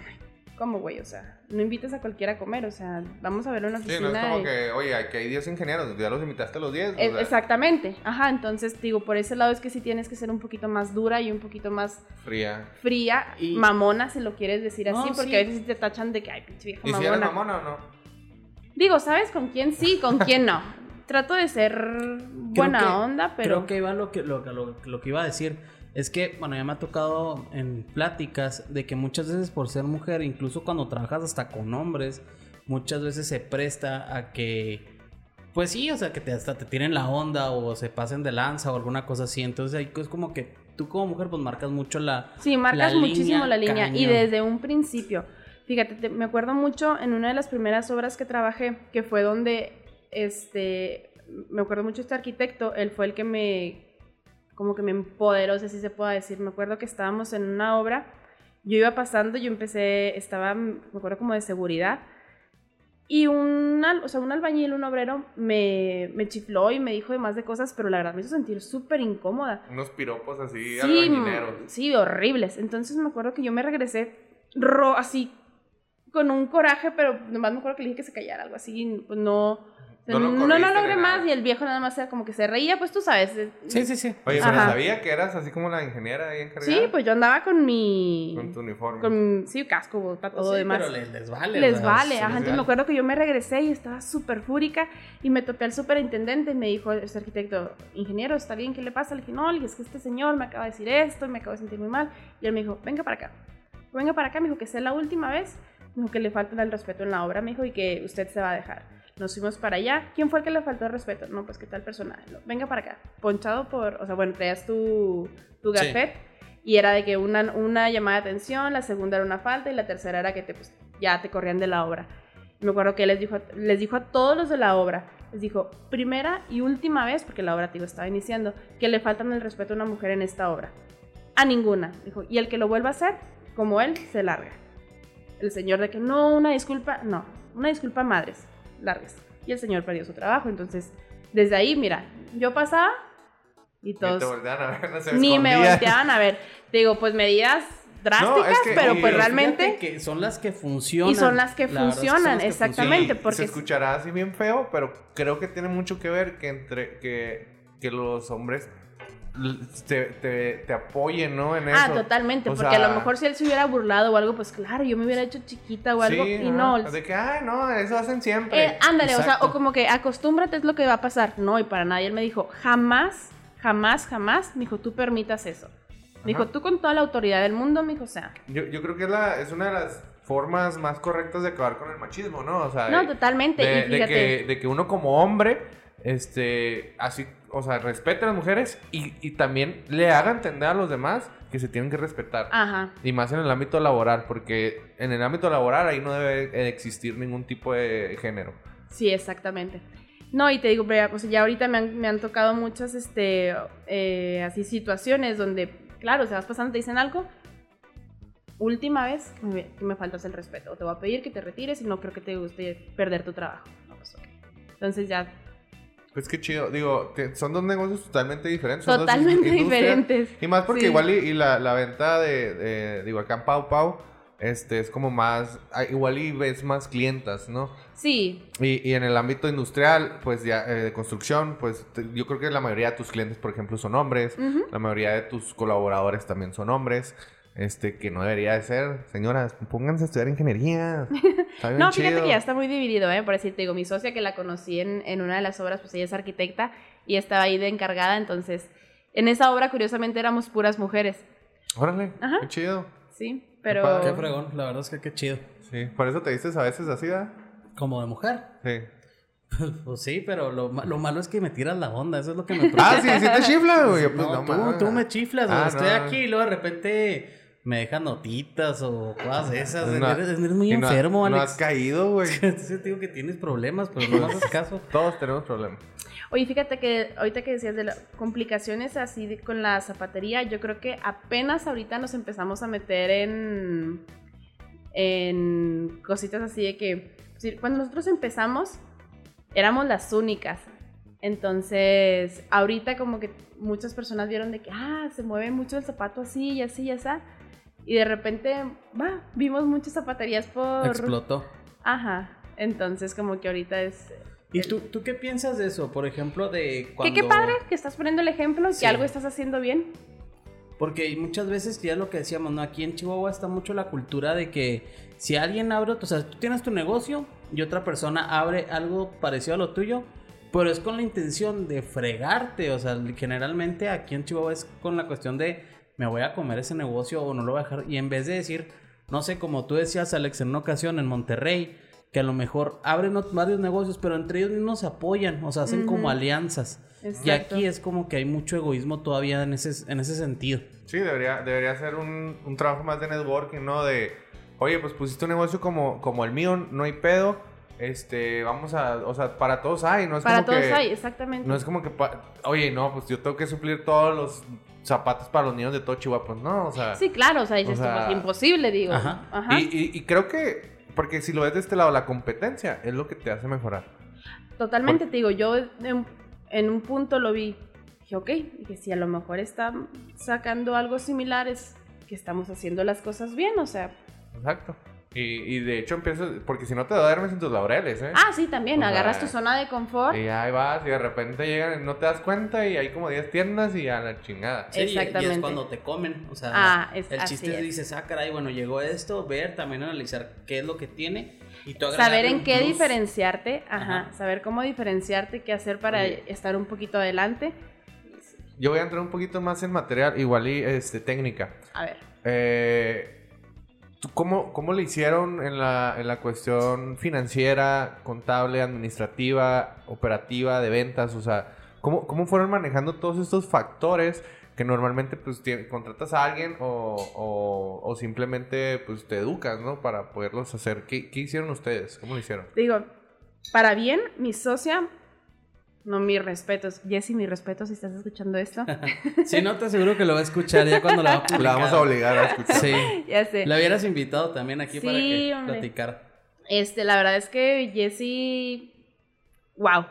¿cómo, güey? O sea, no invites a cualquiera a comer, o sea, vamos a verlo en la Sí, oficina. no es como y- que, oye, aquí hay 10 ingenieros, ya los invitaste a los 10. o Eh, sea, Exactamente, ajá, entonces digo, por ese lado es que sí tienes que ser un poquito más dura y un poquito más Fría. fría, Y- mamona, si lo quieres decir No, así, porque sí. a veces sí te tachan de que, ay, pinche vieja ¿Y si mamona. eres mamona o no? Digo, ¿sabes con quién sí, con quién no? Trato de ser buena que- onda, pero... Creo que iba lo que, lo, que- lo, lo que iba a decir. Es que, bueno, ya me ha tocado en pláticas de que muchas veces por ser mujer, incluso cuando trabajas hasta con hombres, muchas veces se presta a que, pues sí, o sea, que te, hasta te tiren la onda o se pasen de lanza o alguna cosa así. Entonces ahí es como que tú como mujer pues marcas mucho la... Sí, marcas la muchísimo línea la línea. Y desde un principio. Fíjate, te- me acuerdo mucho en una de las primeras obras que trabajé, que fue donde, este, me acuerdo mucho este arquitecto, él fue el que me, como que me empoderó, si se puede decir. Me acuerdo que estábamos en una obra, yo iba pasando, yo empecé, estaba, me acuerdo como de seguridad, y un, o sea, un albañil, un obrero, me, me chifló y me dijo demás de cosas, pero la verdad me hizo sentir súper incómoda. Unos piropos así, Sí, albañileros. sí, horribles. Entonces me acuerdo que yo me regresé ro así con un coraje, pero nomás me acuerdo que le dije que se callara, algo así, pues no... No lo no, no, logré más y el viejo nada más era como que se reía, pues tú sabes. Sí, sí, sí. Oye, pero Ajá. sabía que eras así como la ingeniera ahí encargada. Sí, pues yo andaba con mi... Con tu uniforme. Con, sí, casco, para todo Sí, demás. Pero les, les vale. Les vale, sí, ajá. les Entonces vale. me acuerdo que yo me regresé y estaba súper fúrica y me topé al superintendente y me dijo, este arquitecto, ingeniero, ¿está bien? ¿Qué le pasa? Le dije, no, es que este señor me acaba de decir esto y me acabo de sentir muy mal. Y él me dijo, venga para acá. Venga para acá, me dijo que sea la última vez. Me dijo que le falta el respeto en la obra, me dijo, y que usted se va a dejar. Nos fuimos para allá. ¿Quién fue el que le faltó el respeto? No, pues qué tal personaje. No, venga para acá. Ponchado por, o sea, bueno, traías tu, tu Sí. gafet y era de que una, una llamada de atención, la segunda era una falta y la tercera era que te, pues, ya te corrían de la obra. Me acuerdo que les dijo, les dijo a todos los de la obra, les dijo, primera y última vez, porque la obra, digo, estaba iniciando, que le faltan el respeto a una mujer en esta obra. A ninguna. Dijo, y el que lo vuelva a hacer, como él, se larga. El señor de que no, una disculpa, no, una disculpa madres, largues. Y el señor perdió su trabajo, entonces, desde ahí, mira, yo pasaba y todos... Ni te volteaban a ver, no se Ni me volteaban a ver. Te digo, pues medidas drásticas, es que- pero pues realmente... que son las que funcionan. Y son las que La verdad es que son funcionan, las que exactamente. Sí, porque- se escuchará así bien feo, pero creo que tiene mucho que ver que entre que, que los hombres te, te, te apoyen, ¿no? En Ah, eso. totalmente, O porque a sea, lo mejor si él se hubiera burlado o algo, pues claro, yo me hubiera hecho chiquita o algo sí, y ajá, no. De que, ay, no, eso hacen siempre. Eh, ándale, o sea, Exacto. o como que acostúmbrate es lo que va a pasar. No, y para nadie. Él me dijo, jamás, jamás, jamás, me dijo, tú permitas eso. Me dijo, tú con toda la autoridad del mundo, me dijo, o sea. Yo, yo creo que es, la, es una de las formas más correctas de acabar con el machismo, ¿no? O sea, No, de- totalmente. de, y de fíjate. que, de que uno como hombre, este, así, o sea, respete a las mujeres y, y también le haga entender a los demás que se tienen que respetar. Ajá. Y más en el ámbito laboral, porque en el ámbito laboral ahí no debe existir ningún tipo de género. Sí, exactamente. No, y te digo, sea, ya ahorita me han, me han tocado muchas, este, eh, así situaciones donde, claro, se vas pasando, te dicen algo, última vez que me, faltas el respeto, o te voy a pedir que te retires y no creo que te guste perder tu trabajo. No, pues. Entonces ya, Pues qué chido. Digo, que son dos negocios totalmente diferentes. son totalmente diferentes. Y más porque Sí. igual y, y la, la venta de, de- digo, acá en Pau Pau, este, es como más, ah, igual y ves más clientas, ¿no? Sí, Y, y en el ámbito industrial, pues ya, eh, de construcción, pues te- yo creo que la mayoría de tus clientes, por ejemplo, son hombres. La mayoría de tus colaboradores también son hombres. Este, que no debería de ser. Señoras, pónganse a estudiar ingeniería. Está bien No, fíjate que ya está muy dividido, ¿eh? Por decirte, digo, mi socia que la conocí en, en una de las obras, pues ella es arquitecta y estaba ahí de encargada, entonces, en esa obra, curiosamente, éramos puras mujeres, Órale, Ajá. qué chido. ¿sí? Pero... Qué fregón, la verdad es que qué chido. Sí, por eso te dices a veces así, ¿verdad? Como de mujer. Sí. Pues sí, pero lo, lo malo es que me tiras la onda, eso es lo que me preocupa. Ah, sí, sí te chifla, güey. Pues no, no, tú, tú me chiflas, güey. Ah, Estoy no. aquí y luego de repente me dejan notitas o cosas esas. No. eres, eres muy no- enfermo, No Alex. has caído, güey. Entonces te digo que tienes problemas, pero no haces caso. Todos tenemos problemas. Oye, fíjate que ahorita que decías de las complicaciones así de- con la zapatería, yo creo que apenas ahorita nos empezamos a meter en, en cositas así de que cuando nosotros empezamos éramos las únicas. Entonces, ahorita como que muchas personas vieron de que, ah, se mueve mucho el zapato así y así y así. Y de repente, va, vimos muchas zapaterías por... Explotó. Ajá. Entonces, como que ahorita es... ¿Y tú, tú qué piensas de eso? Por ejemplo, de cuando... Que qué padre que estás poniendo el ejemplo, Sí. que algo estás haciendo bien. Porque muchas veces ya lo que decíamos, ¿no? Aquí en Chihuahua está mucho la cultura de que si alguien abre, o sea, tú tienes tu negocio y otra persona abre algo parecido a lo tuyo, pero es con la intención de fregarte, o sea, generalmente aquí en Chihuahua es con la cuestión de me voy a comer ese negocio o no lo voy a dejar, y en vez de decir, no sé, como tú decías, Alex, en una ocasión en Monterrey, que a lo mejor abren varios negocios, pero entre ellos mismos se apoyan, o sea, hacen como alianzas. Y aquí es como que hay mucho egoísmo todavía en ese, en ese sentido. Sí, debería, debería ser un, un trabajo más de networking, ¿no? De, oye, pues pusiste un negocio como, como el mío, no hay pedo. Este, vamos a, o sea, para todos hay, no es Para como todos que, hay, exactamente. No es como que, oye, no, pues yo tengo que suplir todos los zapatos para los niños de todo Chihuahua, pues no, o sea. Sí, claro, o sea, dices O sea, pues, imposible, digo. ajá. Ajá. Y, y- y creo que, porque si lo ves de este lado, la competencia es lo que te hace mejorar. Totalmente, te digo, yo en, en un punto lo vi. Dije, ok, y que si a lo mejor están sacando algo similar es que estamos haciendo las cosas bien, o sea. Exacto. Y, y de hecho empiezas, porque si no te duermes en tus laureles, ¿eh? Ah, sí, también, O sea, agarras tu zona de confort. Y ahí vas y de repente llegan no te das cuenta y hay como 10 tiendas y a la chingada. Sí, y- Y Exactamente. es cuando te comen. O sea, Ah, es- el chiste es, es. dices, ah, caray, bueno, llegó esto, ver, también analizar qué es lo que tiene. Y tú Saber en qué plus. diferenciarte, ajá, Ajá. saber cómo diferenciarte, qué hacer para Oye. estar un poquito adelante. Yo voy a entrar un poquito más en material, igual y este, técnica. A ver, Eh, ¿tú ¿cómo, ¿Cómo le hicieron en la, en la cuestión financiera, contable, administrativa, operativa, de ventas? O sea, ¿cómo, cómo fueron manejando todos estos factores que normalmente pues contratas a alguien o, o- o simplemente pues te educas, ¿no? Para poderlos hacer. ¿Qué, qué hicieron ustedes? ¿Cómo lo hicieron? digo, para bien, mi socia No, mis respetos. Jessy, mis respetos si estás escuchando esto. Si no, te aseguro que lo va a escuchar ya cuando lo va a. La vamos a obligar a escuchar. Sí. ya sé. La hubieras invitado también aquí para que hombre. platicara. Este, la verdad es que Jessie, wow,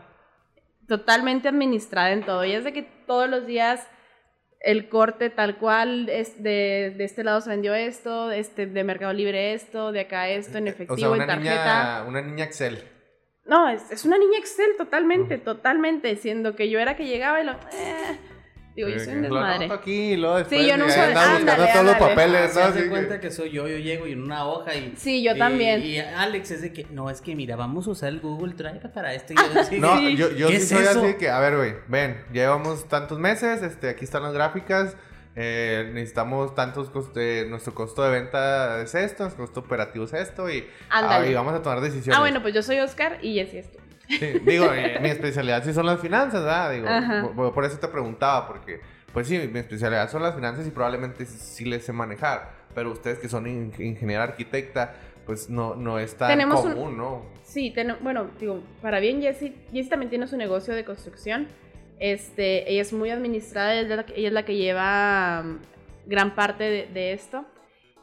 totalmente administrada en todo. Y es de que todos los días el corte tal cual, es de, de este lado se vendió esto, este, de Mercado Libre esto, de acá esto, en O efectivo, sea, una en tarjeta. niña, una niña Excel. No, es, es una niña Excel totalmente, totalmente, siendo que yo era que llegaba y lo... eh, digo, yo soy un Lo desmadre. anoto aquí y luego después Sí, yo no soy- ándale, todos los papeles, Se ¿no? hace que- cuenta que soy yo, yo llego y en una hoja y... Sí, yo y- también. Y Alex es de que, no, es que mira, vamos a usar el Google Drive para esto. Y yo No, yo, yo ¿Qué sí es soy eso? así que, a ver, güey, ven, llevamos tantos meses, este, aquí están las gráficas, eh, necesitamos tantos, cost- eh, nuestro costo de venta es esto, nuestro costo operativo es esto, y, ah, y vamos a tomar decisiones. Ah, bueno, pues yo soy Oscar y Jessie es tú. Sí, digo, eh, mi especialidad sí son las finanzas, ¿verdad? Digo, por, por eso te preguntaba, porque, pues sí, mi especialidad son las finanzas y probablemente sí, les sé manejar, pero ustedes que son in- ingeniera arquitecta, pues no, no es tan Tenemos un- común, ¿no? Sí, ten- bueno, digo, para bien Jessie, Jessie también tiene su negocio de construcción. Este, ella es muy administrada, ella es la que, ella es la que lleva um, gran parte de, de esto,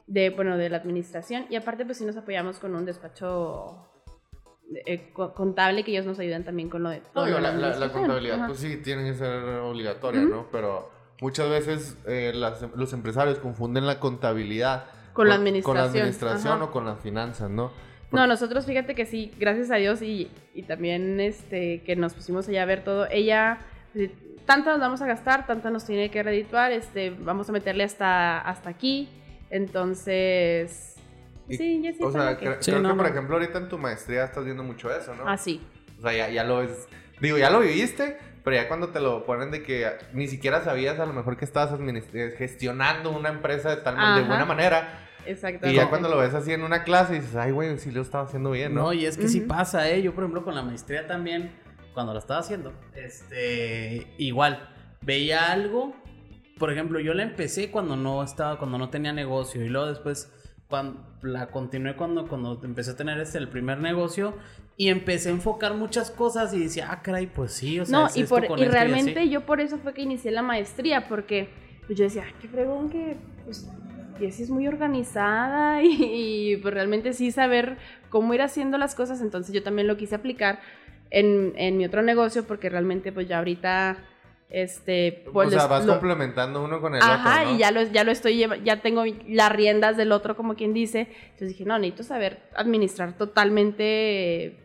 de, bueno, de la administración. Y aparte, pues sí nos apoyamos con un despacho eh, co- contable que ellos nos ayudan también con lo de todo No, digo, la, la- la administración. contabilidad, Ajá. pues sí, tiene que ser obligatoria, ¿no? Pero muchas veces eh, las- los empresarios confunden la contabilidad Con la Con la administración, administración ajá. o con las finanzas, ¿no? No, nosotros fíjate que sí, gracias a Dios y, y también este, que nos pusimos allá a ver todo, ella, tanto nos vamos a gastar, tanto nos tiene que redituar, este, vamos a meterle hasta, hasta aquí, entonces... Y- sí, ya sí. O sea, que... cre- Sí, creo no, que, por no. ejemplo, ahorita en tu maestría estás viendo mucho eso, ¿no? Ah, sí. O sea, ya, ya lo ves. Digo, ya lo viviste, pero ya cuando te lo ponen de que ni siquiera sabías a lo mejor que estabas eh, gestionando una empresa de tal de buena manera. Exacto. Y ya cuando lo ves así en una clase dices, ay, güey, sí lo estaba haciendo bien, ¿no? No, y es que sí Ujú. pasa, ¿eh? Yo, por ejemplo, con la maestría también, cuando la estaba haciendo, este, igual, veía algo, por ejemplo, yo la empecé cuando no estaba, cuando no tenía negocio, y luego después, cuando la continué cuando, cuando empecé a tener este, el primer negocio, y empecé a enfocar muchas cosas y decía, ah, caray, pues sí, o sea, no, es y, por, con y realmente así. yo por eso fue que inicié la maestría, porque pues, yo decía, "Ay, qué fregón que pues, Jessie es muy organizada y, y, pues realmente sí saber cómo ir haciendo las cosas, entonces yo también lo quise aplicar en, en mi otro negocio, porque realmente pues ya ahorita, este, pues o sea, les- vas lo- complementando uno con el Ajá, otro, ¿no? y ya lo, ya lo estoy ya tengo las riendas del otro, como quien dice. Entonces dije, no, necesito saber administrar totalmente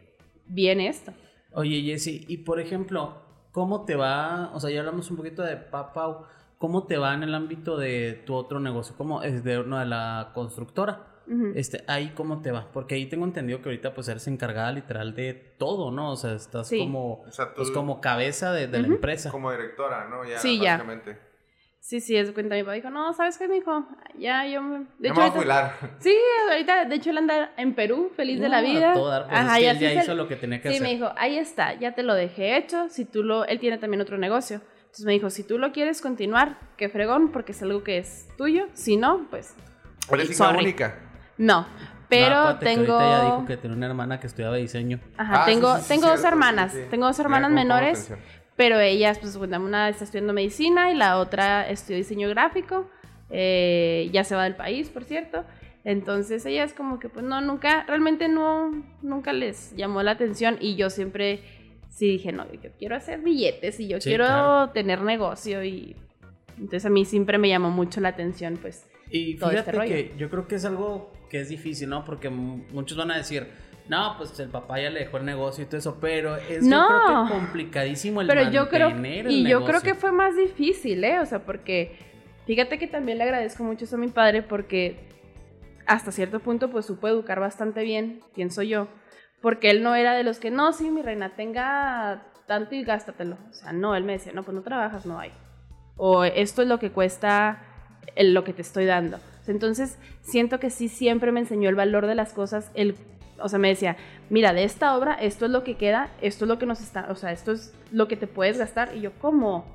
bien esto. Oye, Jessy, y por ejemplo, ¿cómo te va? O sea, ya hablamos un poquito de Papau. ¿Cómo te va en el ámbito de tu otro negocio? ¿Cómo es de una de la constructora? Ujú. Este, ahí cómo te va, porque ahí tengo entendido que ahorita pues eres encargada literal de todo, ¿no? O sea, estás Sí. como, O sea, tú- pues como cabeza de, de la Ujú. empresa. Como directora, ¿no? Ya, Sí, ya. básicamente. Sí, sí, es cuenta. Mi papá dijo, no, ¿sabes qué, mijo? Ya, yo me... De Ya hecho, me voy a ahorita- jubilar. Sí, ahorita, de hecho, él anda en Perú, feliz de No, la a vida. todo dar, pues, es Ajá, que y él ya hizo lo que tenía que Sí, hacer. me dijo, ahí está, ya te lo dejé hecho. Si tú lo... Él tiene también otro negocio. Entonces me dijo, si tú lo quieres continuar, qué fregón, porque es algo que es tuyo. Si no, pues Eres hija única. No. Pero No, acuérdate que tengo... ahorita ya dijo que tenía una hermana que estudiaba diseño. Ajá, Ah, tengo, sí, sí, tengo dos cierto, hermanas. Tengo dos hermanas menores, pero ellas, pues, bueno, una está estudiando medicina y la otra estudió diseño gráfico. Eh, ya se va del país, por cierto. Entonces, ellas como que, pues, no, nunca, realmente no, nunca les llamó la atención y yo siempre sí dije, no, yo quiero hacer billetes y yo Sí, quiero claro. tener negocio y... Entonces a mí siempre me llamó mucho la atención, pues. Y todo fíjate este rollo. que yo creo que es algo que es difícil, ¿no? Porque mu- muchos van a decir, no, pues el papá ya le dejó el negocio y todo eso, pero es yo No. creo que complicadísimo el Pero yo creo, el y yo creo negocio. que fue más difícil, ¿eh? O sea, porque fíjate que también le agradezco mucho eso a mi padre porque hasta cierto punto pues supo educar bastante bien, pienso yo, porque él no era de los que, no, sí, mi reina, tenga tanto y gástatelo. O sea, no, él me decía, no, pues no trabajas, no hay. O esto es lo que cuesta lo que te estoy dando. Entonces, siento que sí siempre me enseñó el valor de las cosas, el o sea, me decía, mira, de esta obra, esto es lo que queda, esto es lo que nos está, o sea, esto es lo que te puedes gastar. Y yo, ¿cómo?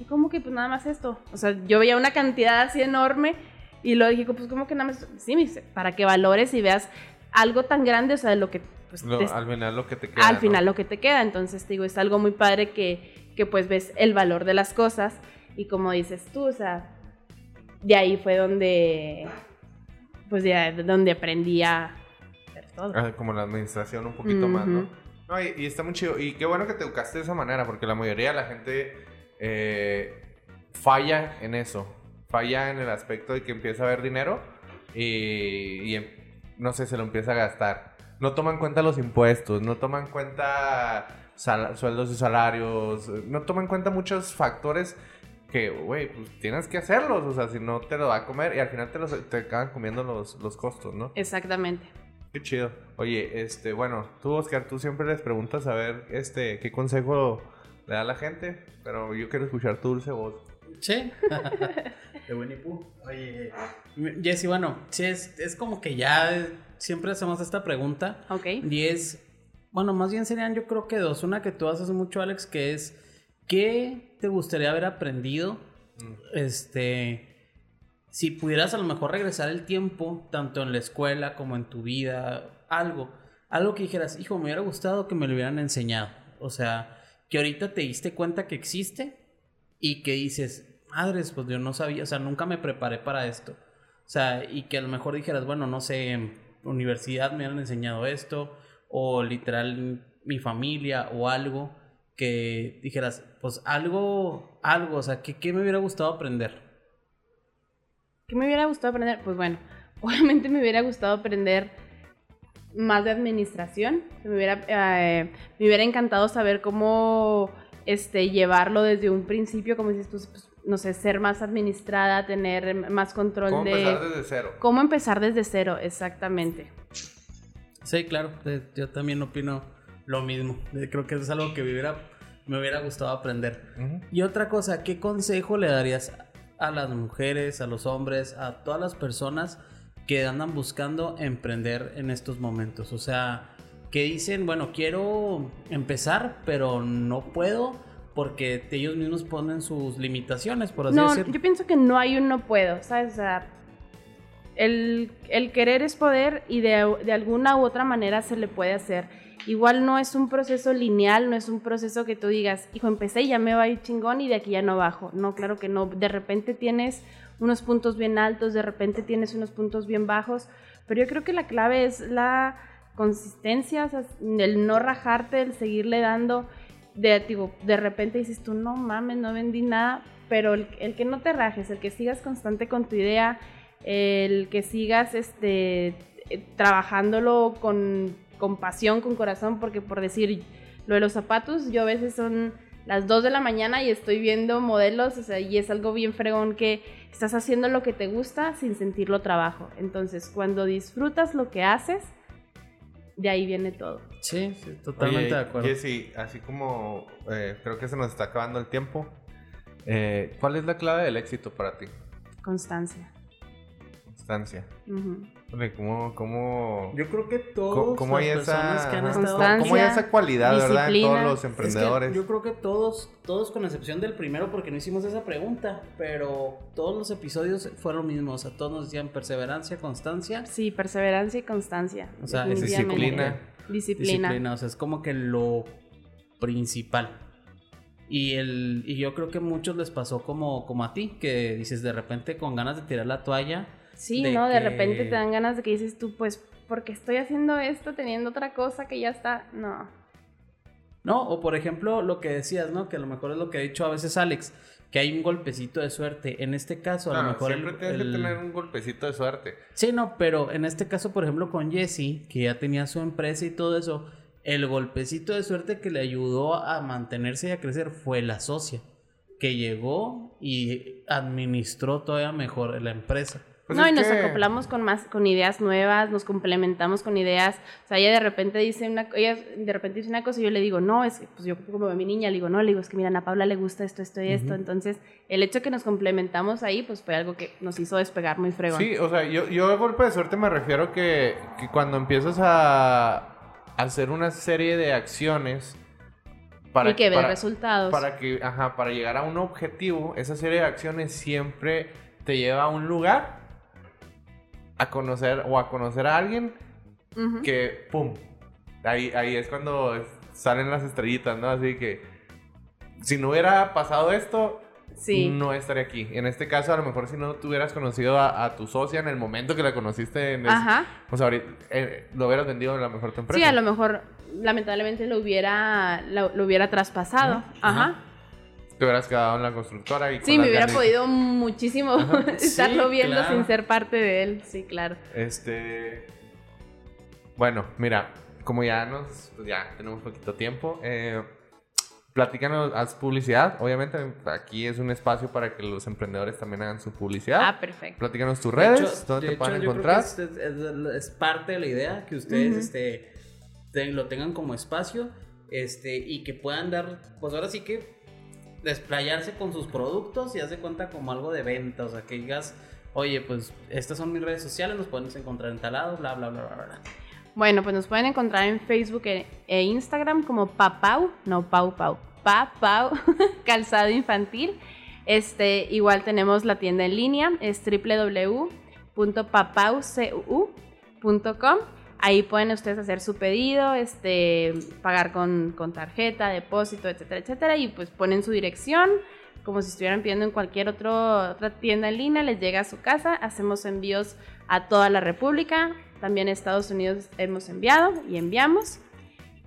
¿Y cómo que pues nada más esto? O sea, yo veía una cantidad así enorme y lo dije, pues ¿cómo que nada más? Sí, me dice, para que valores y veas algo tan grande, o sea, de lo que pues, Lo- te- al final lo que te queda. al ¿no? final lo que te queda. Entonces, te digo, es algo muy padre que, que pues ves el valor de las cosas y como dices tú, o sea, de ahí fue donde, pues de donde aprendí a hacer todo. Ah, Como la administración un poquito más, ¿no? No, y, y está muy chido. Y qué bueno que te educaste de esa manera, porque la mayoría de la gente eh, falla en eso. Falla en el aspecto de que empieza a ver dinero y, y em- no sé, se lo empieza a gastar. No toma en cuenta los impuestos, no toma en cuenta sal- sueldos y salarios, no toma en cuenta muchos factores que, güey, pues tienes que hacerlos. O sea, si no te lo va a comer y al final te, los, te acaban comiendo los, los costos, ¿no? Exactamente. Qué chido. Oye, este, bueno, tú, Oscar, tú siempre les preguntas a ver, este, qué consejo le da a la gente, pero yo quiero escuchar tu dulce voz. Sí. de Winnie Pooh. Oye, Jessy, bueno, sí, es, es como que ya eh, siempre hacemos esta pregunta. Ok. Y es, bueno, más bien serían yo creo que dos. Una que tú haces mucho, Alex, que es, ¿qué te gustaría haber aprendido? Este, si pudieras a lo mejor regresar el tiempo, tanto en la escuela como en tu vida, algo, algo que dijeras, hijo, me hubiera gustado que me lo hubieran enseñado. O sea, que ahorita te diste cuenta que existe y que dices, madres, pues yo no sabía, o sea, nunca me preparé para esto. O sea, y que a lo mejor dijeras, bueno, no sé, en universidad me han enseñado esto, o literal mi familia, o algo, que dijeras, pues algo, algo, o sea, que ¿qué me hubiera gustado aprender? ¿Qué me hubiera gustado aprender? Pues bueno, obviamente me hubiera gustado aprender más de administración. Me hubiera, eh, me hubiera encantado saber cómo este, llevarlo desde un principio, como dices tú, pues, no sé, ser más administrada, tener más control ¿Cómo de... empezar desde cero? ¿Cómo empezar desde cero? Exactamente. Sí, claro, eh, yo también opino lo mismo. Eh, Creo que es algo que me hubiera, me hubiera gustado aprender. Y otra cosa, ¿qué consejo le darías a las mujeres, a los hombres, a todas las personas que andan buscando emprender en estos momentos? O sea, que dicen, bueno, quiero empezar, pero no puedo porque ellos mismos ponen sus limitaciones, por así No, decirlo. yo pienso que no hay un no puedo, ¿sabes? O sea, el, el querer es poder y de, de alguna u otra manera se le puede hacer. Igual no es un proceso lineal, no es un proceso que tú digas, hijo, empecé y ya me va a ir chingón y de aquí ya no bajo. No, claro que no. De repente tienes unos puntos bien altos, de repente tienes unos puntos bien bajos, pero yo creo que la clave es la consistencia, el no rajarte, el seguirle dando. De, digo, de repente dices tú, no mames, no vendí nada, pero el, el que no te rajes, el que sigas constante con tu idea, el que sigas este, eh, trabajándolo con, con pasión, con corazón, porque por decir lo de los zapatos, yo a veces son las 2 de la mañana y estoy viendo modelos, o sea, y es algo bien fregón que estás haciendo lo que te gusta sin sentirlo trabajo. Entonces, cuando disfrutas lo que haces, de ahí viene todo. Sí, sí, totalmente Oye, de acuerdo. Jessy, así como eh, creo que se nos está acabando el tiempo, eh, ¿cuál es la clave del éxito para ti? Constancia. Constancia. Oye, ¿Cómo, cómo, Yo creo que cómo, todas cómo hay personas esa, que han estado Constancia, cómo hay esa cualidad, verdad, en todos los Es que emprendedores? yo creo que todos, todos con excepción del primero, porque no hicimos esa pregunta, pero todos los episodios fueron lo mismo. O sea, todos nos decían perseverancia, constancia, Sí, perseverancia y constancia. O sea, es disciplina. Disciplina. disciplina. O sea, es como que lo principal. Y, el, y yo creo que a muchos les pasó como, como a ti, que dices de repente con ganas de tirar la toalla. Sí, de ¿no? De que- repente te dan ganas de que dices tú, pues, porque estoy haciendo esto teniendo otra cosa que ya está. No. No, o por ejemplo, lo que decías, ¿no? Que a lo mejor es lo que ha dicho a veces Alex, que hay un golpecito de suerte. En este caso, a lo No, mejor. siempre el- tienes el- que tener un golpecito de suerte. Sí, no, pero en este caso, por ejemplo, con Jesse, que ya tenía su empresa y todo eso, el golpecito de suerte que le ayudó a mantenerse y a crecer fue la socia, que llegó y administró todavía mejor la empresa. Pues no, y nos que- acoplamos con más, con ideas nuevas, nos complementamos con ideas. O sea, ella de repente dice una, ella de repente dice una cosa y yo le digo, no, es que, pues yo como a mi niña le digo, no, le digo, es que mira, a Ana Paula le gusta esto, esto y esto. Entonces, el hecho que nos complementamos ahí, pues fue algo que nos hizo despegar muy fregón. Sí, o sea, yo, yo a golpe de suerte me refiero que, que cuando empiezas a hacer una serie de acciones para y que ver para- resultados. Para que, ajá, para llegar a un objetivo, esa serie de acciones siempre te lleva a un lugar a conocer o a conocer a alguien Ujú. que, pum, ahí, ahí es cuando salen las estrellitas, ¿no? Así que si no hubiera pasado esto, Sí. no estaría aquí. En este caso, a lo mejor si no te hubieras conocido a, a tu socia en el momento que la conociste, en ese- Ajá. o sea, ahorita, eh, lo hubieras vendido a lo mejor tu empresa. Sí, a lo mejor lamentablemente lo hubiera lo, lo hubiera traspasado. Ajá. Te hubieras quedado en la constructora y Sí, me hubiera ganas- podido muchísimo estarlo Sí, viendo claro. sin ser parte de él. Sí, claro. Este. Bueno, mira, como ya nos. pues ya tenemos poquito tiempo. Eh, platícanos, haz publicidad. Obviamente, aquí es un espacio para que los emprendedores también hagan su publicidad. Ah, perfecto. Platícanos tus De redes, hecho- dónde de te pueden hecho, creo encontrar. que Es, es- es parte de la idea que ustedes este, te- lo tengan como espacio este, y que puedan dar, pues ahora sí que desplayarse con sus productos y hace cuenta como algo de venta. O sea, que digas, oye, pues estas son mis redes sociales, nos podemos encontrar en tal lado, bla, bla, bla, bla, bla. Bueno, pues nos pueden encontrar en Facebook e, e Instagram como Papau, no Pau Pau, Papau Calzado Infantil. Este, igual tenemos la tienda en línea, es www.papaucu.com. Ahí pueden ustedes hacer su pedido, este, pagar con, con tarjeta, depósito, etcétera, etcétera, y pues ponen su dirección, como si estuvieran pidiendo en cualquier otro- otra tienda en línea, les llega a su casa, hacemos envíos a toda la República, también a Estados Unidos hemos enviado y enviamos.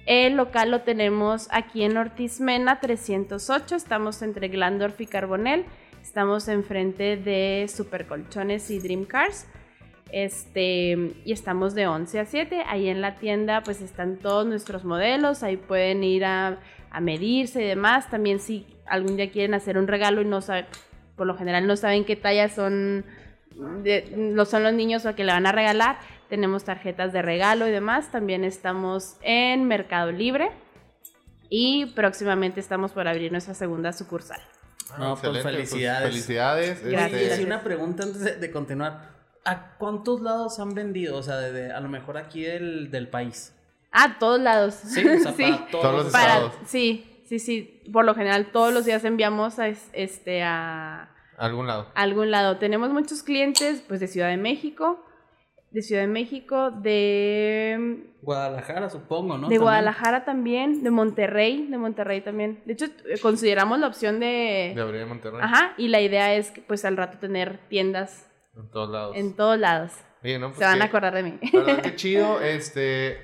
El local lo tenemos aquí en Ortiz Mena 308, estamos entre Glandorf y Carbonel, estamos enfrente de Supercolchones y Dream Cars. Este, y estamos de 11 a 7. Ahí en la tienda pues están todos nuestros modelos, ahí pueden ir a, a medirse y demás. También si algún día quieren hacer un regalo y no saben, por lo general no saben qué talla son, de- lo son los niños o que le van a regalar, tenemos tarjetas de regalo y demás. También estamos en Mercado Libre y próximamente estamos por abrir nuestra segunda sucursal. No, pues, Excelente, felicidades. felicidades. Gracias. Este, y una pregunta antes de, de continuar. ¿A cuántos lados han vendido? O sea, de- a lo mejor aquí del, del país. Ah, todos lados. Sí, o sea, para todos, Todos los Para- estados. sí, sí, sí. Por lo general todos los días enviamos a, es- este, a algún lado. algún lado. Tenemos muchos clientes pues de Ciudad de México, de Ciudad de México, de, Guadalajara, supongo, ¿no? de También. Guadalajara también, de Monterrey, de Monterrey también. De hecho, consideramos la opción De de... abrir en Monterrey. Ajá, y la idea es que pues al rato tener tiendas En todos lados. en todos lados. Oye, no, pues Se van qué- a acordar de mí. Qué chido. Este.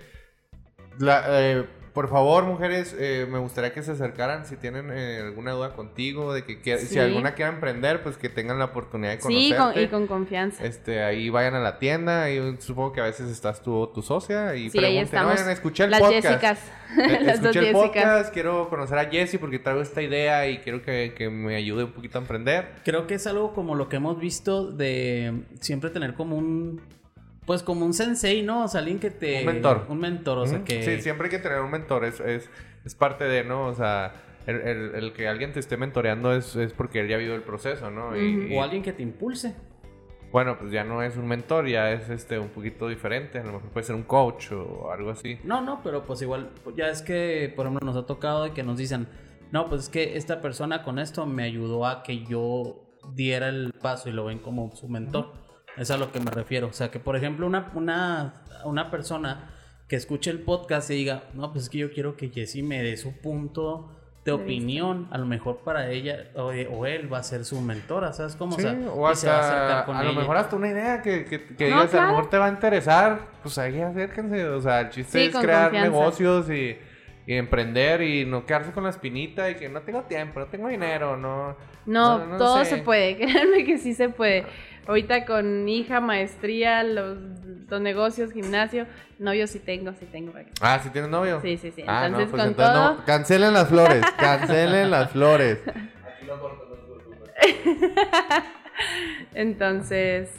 la- eh, por favor, mujeres, eh, me gustaría que se acercaran si tienen eh, alguna duda contigo, de que quier- si Sí. alguna quiera emprender, pues que tengan la oportunidad de Sí, conocerte. con- y con confianza. Este, ahí vayan a la tienda, y supongo que a veces estás tú o tu socia y Sí, ahí pregunten, estamos. "Oigan, escuché el Las podcast. Jessicas. Eh, Las dos escuché el Jessicas. podcast, quiero conocer a Jessie porque traigo esta idea y quiero que, que me ayude un poquito a emprender. Creo que es algo como lo que hemos visto de siempre tener como un. Pues como un sensei, ¿no? O sea, alguien que te. Un mentor. Un mentor, o sea, que. Sí, siempre hay que tener un mentor, es, es, es parte de, ¿no? O sea, el, el- el que alguien te esté mentoreando es, es porque él ya ha vivido el proceso, ¿no? Y, O alguien que te impulse. bueno, pues ya no es un mentor, ya es este un poquito diferente, a lo mejor puede ser un coach o algo así. No, no, pero pues igual, ya es que, por ejemplo, nos ha tocado de que nos dicen, no, pues es que esta persona con esto me ayudó a que yo diera el paso y lo ven como su mentor. Es a lo que me refiero. O sea, que por ejemplo, una, una, una persona que escuche el podcast y diga, no, pues es que yo quiero que Jessie me dé su punto de opinión. A lo mejor para ella o, o él va a ser su mentora, ¿sabes cómo? Sí, sea, o y se va a acercar hasta, con a lo mejor hasta una idea que, que, que No, digas, a claro. lo mejor te va a interesar, pues ahí acérquense, o sea, el chiste Sí, es crear confianza. negocios y, y emprender y no quedarse con la espinita y que no tengo tiempo, no tengo dinero, no... No, No, no todo sé. se puede, créanme que sí se puede. Ahorita con hija, maestría, los, los negocios, gimnasio, novio sí tengo, sí tengo. Ah, ¿sí tienes novio? Sí, sí, sí. Ah, Entonces, no, pues con entonces todo, no. Cancelen las flores, cancelen las flores. entonces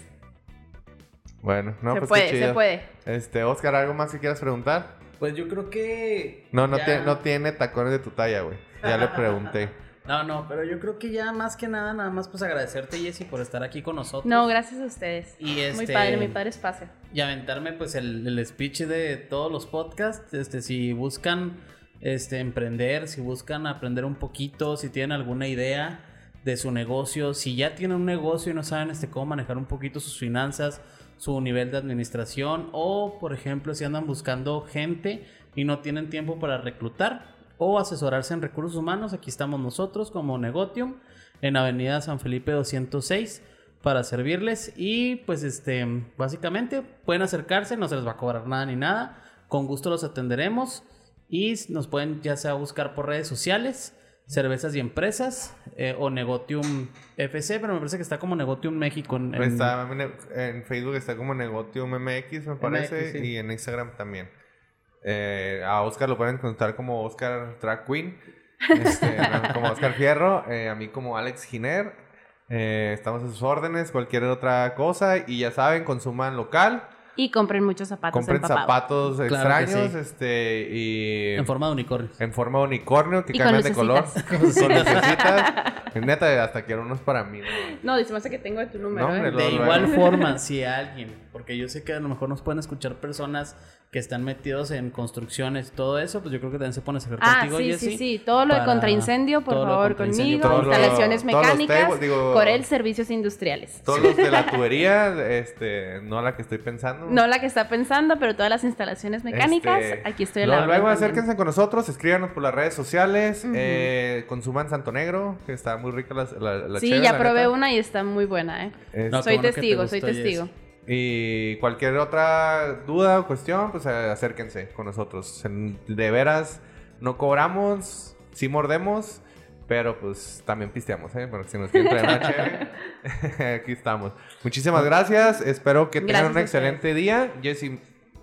Bueno, no, se pues puede, qué chido. se puede. Este, Oscar, ¿algo más que quieras preguntar? Pues yo creo que... No, no, ya- tiene, no tiene tacones de tu talla, güey. Ya le pregunté. No, no, pero yo creo que ya más que nada, nada más pues agradecerte, Jessy, por estar aquí con nosotros. No, gracias a ustedes. Y este... Muy padre, muy padre espacio. Y aventarme pues el, el speech de todos los podcasts. Este, si buscan este, emprender, si buscan aprender un poquito, si tienen alguna idea de su negocio, si ya tienen un negocio y no saben este, cómo manejar un poquito sus finanzas, su nivel de administración o, por ejemplo, si andan buscando gente y no tienen tiempo para reclutar o asesorarse en recursos humanos, aquí estamos nosotros como Negotium en Avenida San Felipe 206 para servirles y pues este básicamente pueden acercarse, no se les va a cobrar nada ni nada, con gusto los atenderemos y nos pueden ya sea buscar por redes sociales, cervezas y empresas eh, o Negotium FC, pero me parece que está como Negotium México en, en- Está en, Facebook está como Negotium MX, me parece, sí. y en Instagram también. Eh, a Oscar lo pueden encontrar como Oscar Track Queen, este, como Oscar Fierro, eh, a mí como Alex Giner. Eh, estamos a sus órdenes, cualquier otra cosa, y ya saben, consuman local, Y compren muchos zapatos compren empapados. zapatos Claro extraños, sí. este, y en forma de unicornio. en forma de unicornio que cambian de color, con lucecitas. Neta, hasta quiero unos para mí. ¿no? No, dice más que tengo de tu número. No, ¿eh? De igual forma, si alguien, porque yo sé que a lo mejor nos pueden escuchar personas que están metidos en construcciones, todo eso, pues yo creo que también se pueden acercar Ah, contigo, sí, Jessie, sí, sí. Todo lo de para- contra incendio, por lo favor, conmigo. todo lo- Instalaciones los mecánicas. tables, digo- Corel, servicios industriales. Todos los de la tubería, este, no la que estoy pensando. No la que está pensando, pero todas las instalaciones mecánicas. Este, aquí estoy a lo- la Luego también. acérquense con nosotros, escríbanos por las redes sociales, Ujú. eh, consuman Santo Negro, que está muy rica la, la, la Sí, ya la probé neta. una y está muy buena, ¿eh? Es- No, qué soy bueno que te testigo, soy Jess. Y cualquier otra duda o cuestión, pues eh, acérquense con nosotros. De veras, no cobramos, sí mordemos, pero pues también pisteamos, ¿eh? Porque si nos quieren traer una chévere, aquí estamos. Muchísimas gracias, espero que tengan Gracias un a excelente día. Jessy,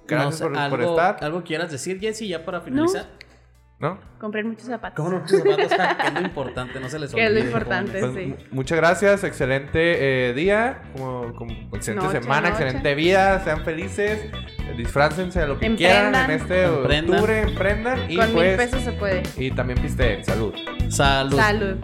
gracias por, estar. ¿Algo quieras decir, Jessy, ya para finalizar? ¿No? Compren muchos zapatos. ¿Cómo no? Tus zapatos, que es lo importante, no se les Que es lo olvide, importante. Pues, sí. mu- Muchas gracias, excelente eh, día, como, como excelente Noche, semana, noche. excelente vida, sean felices, disfrácense de lo que quieran Emprendan. en este Emprendan. octubre, emprendan y Con mil pues pesos se puede. y también pisteen, salud. Salud. Salud.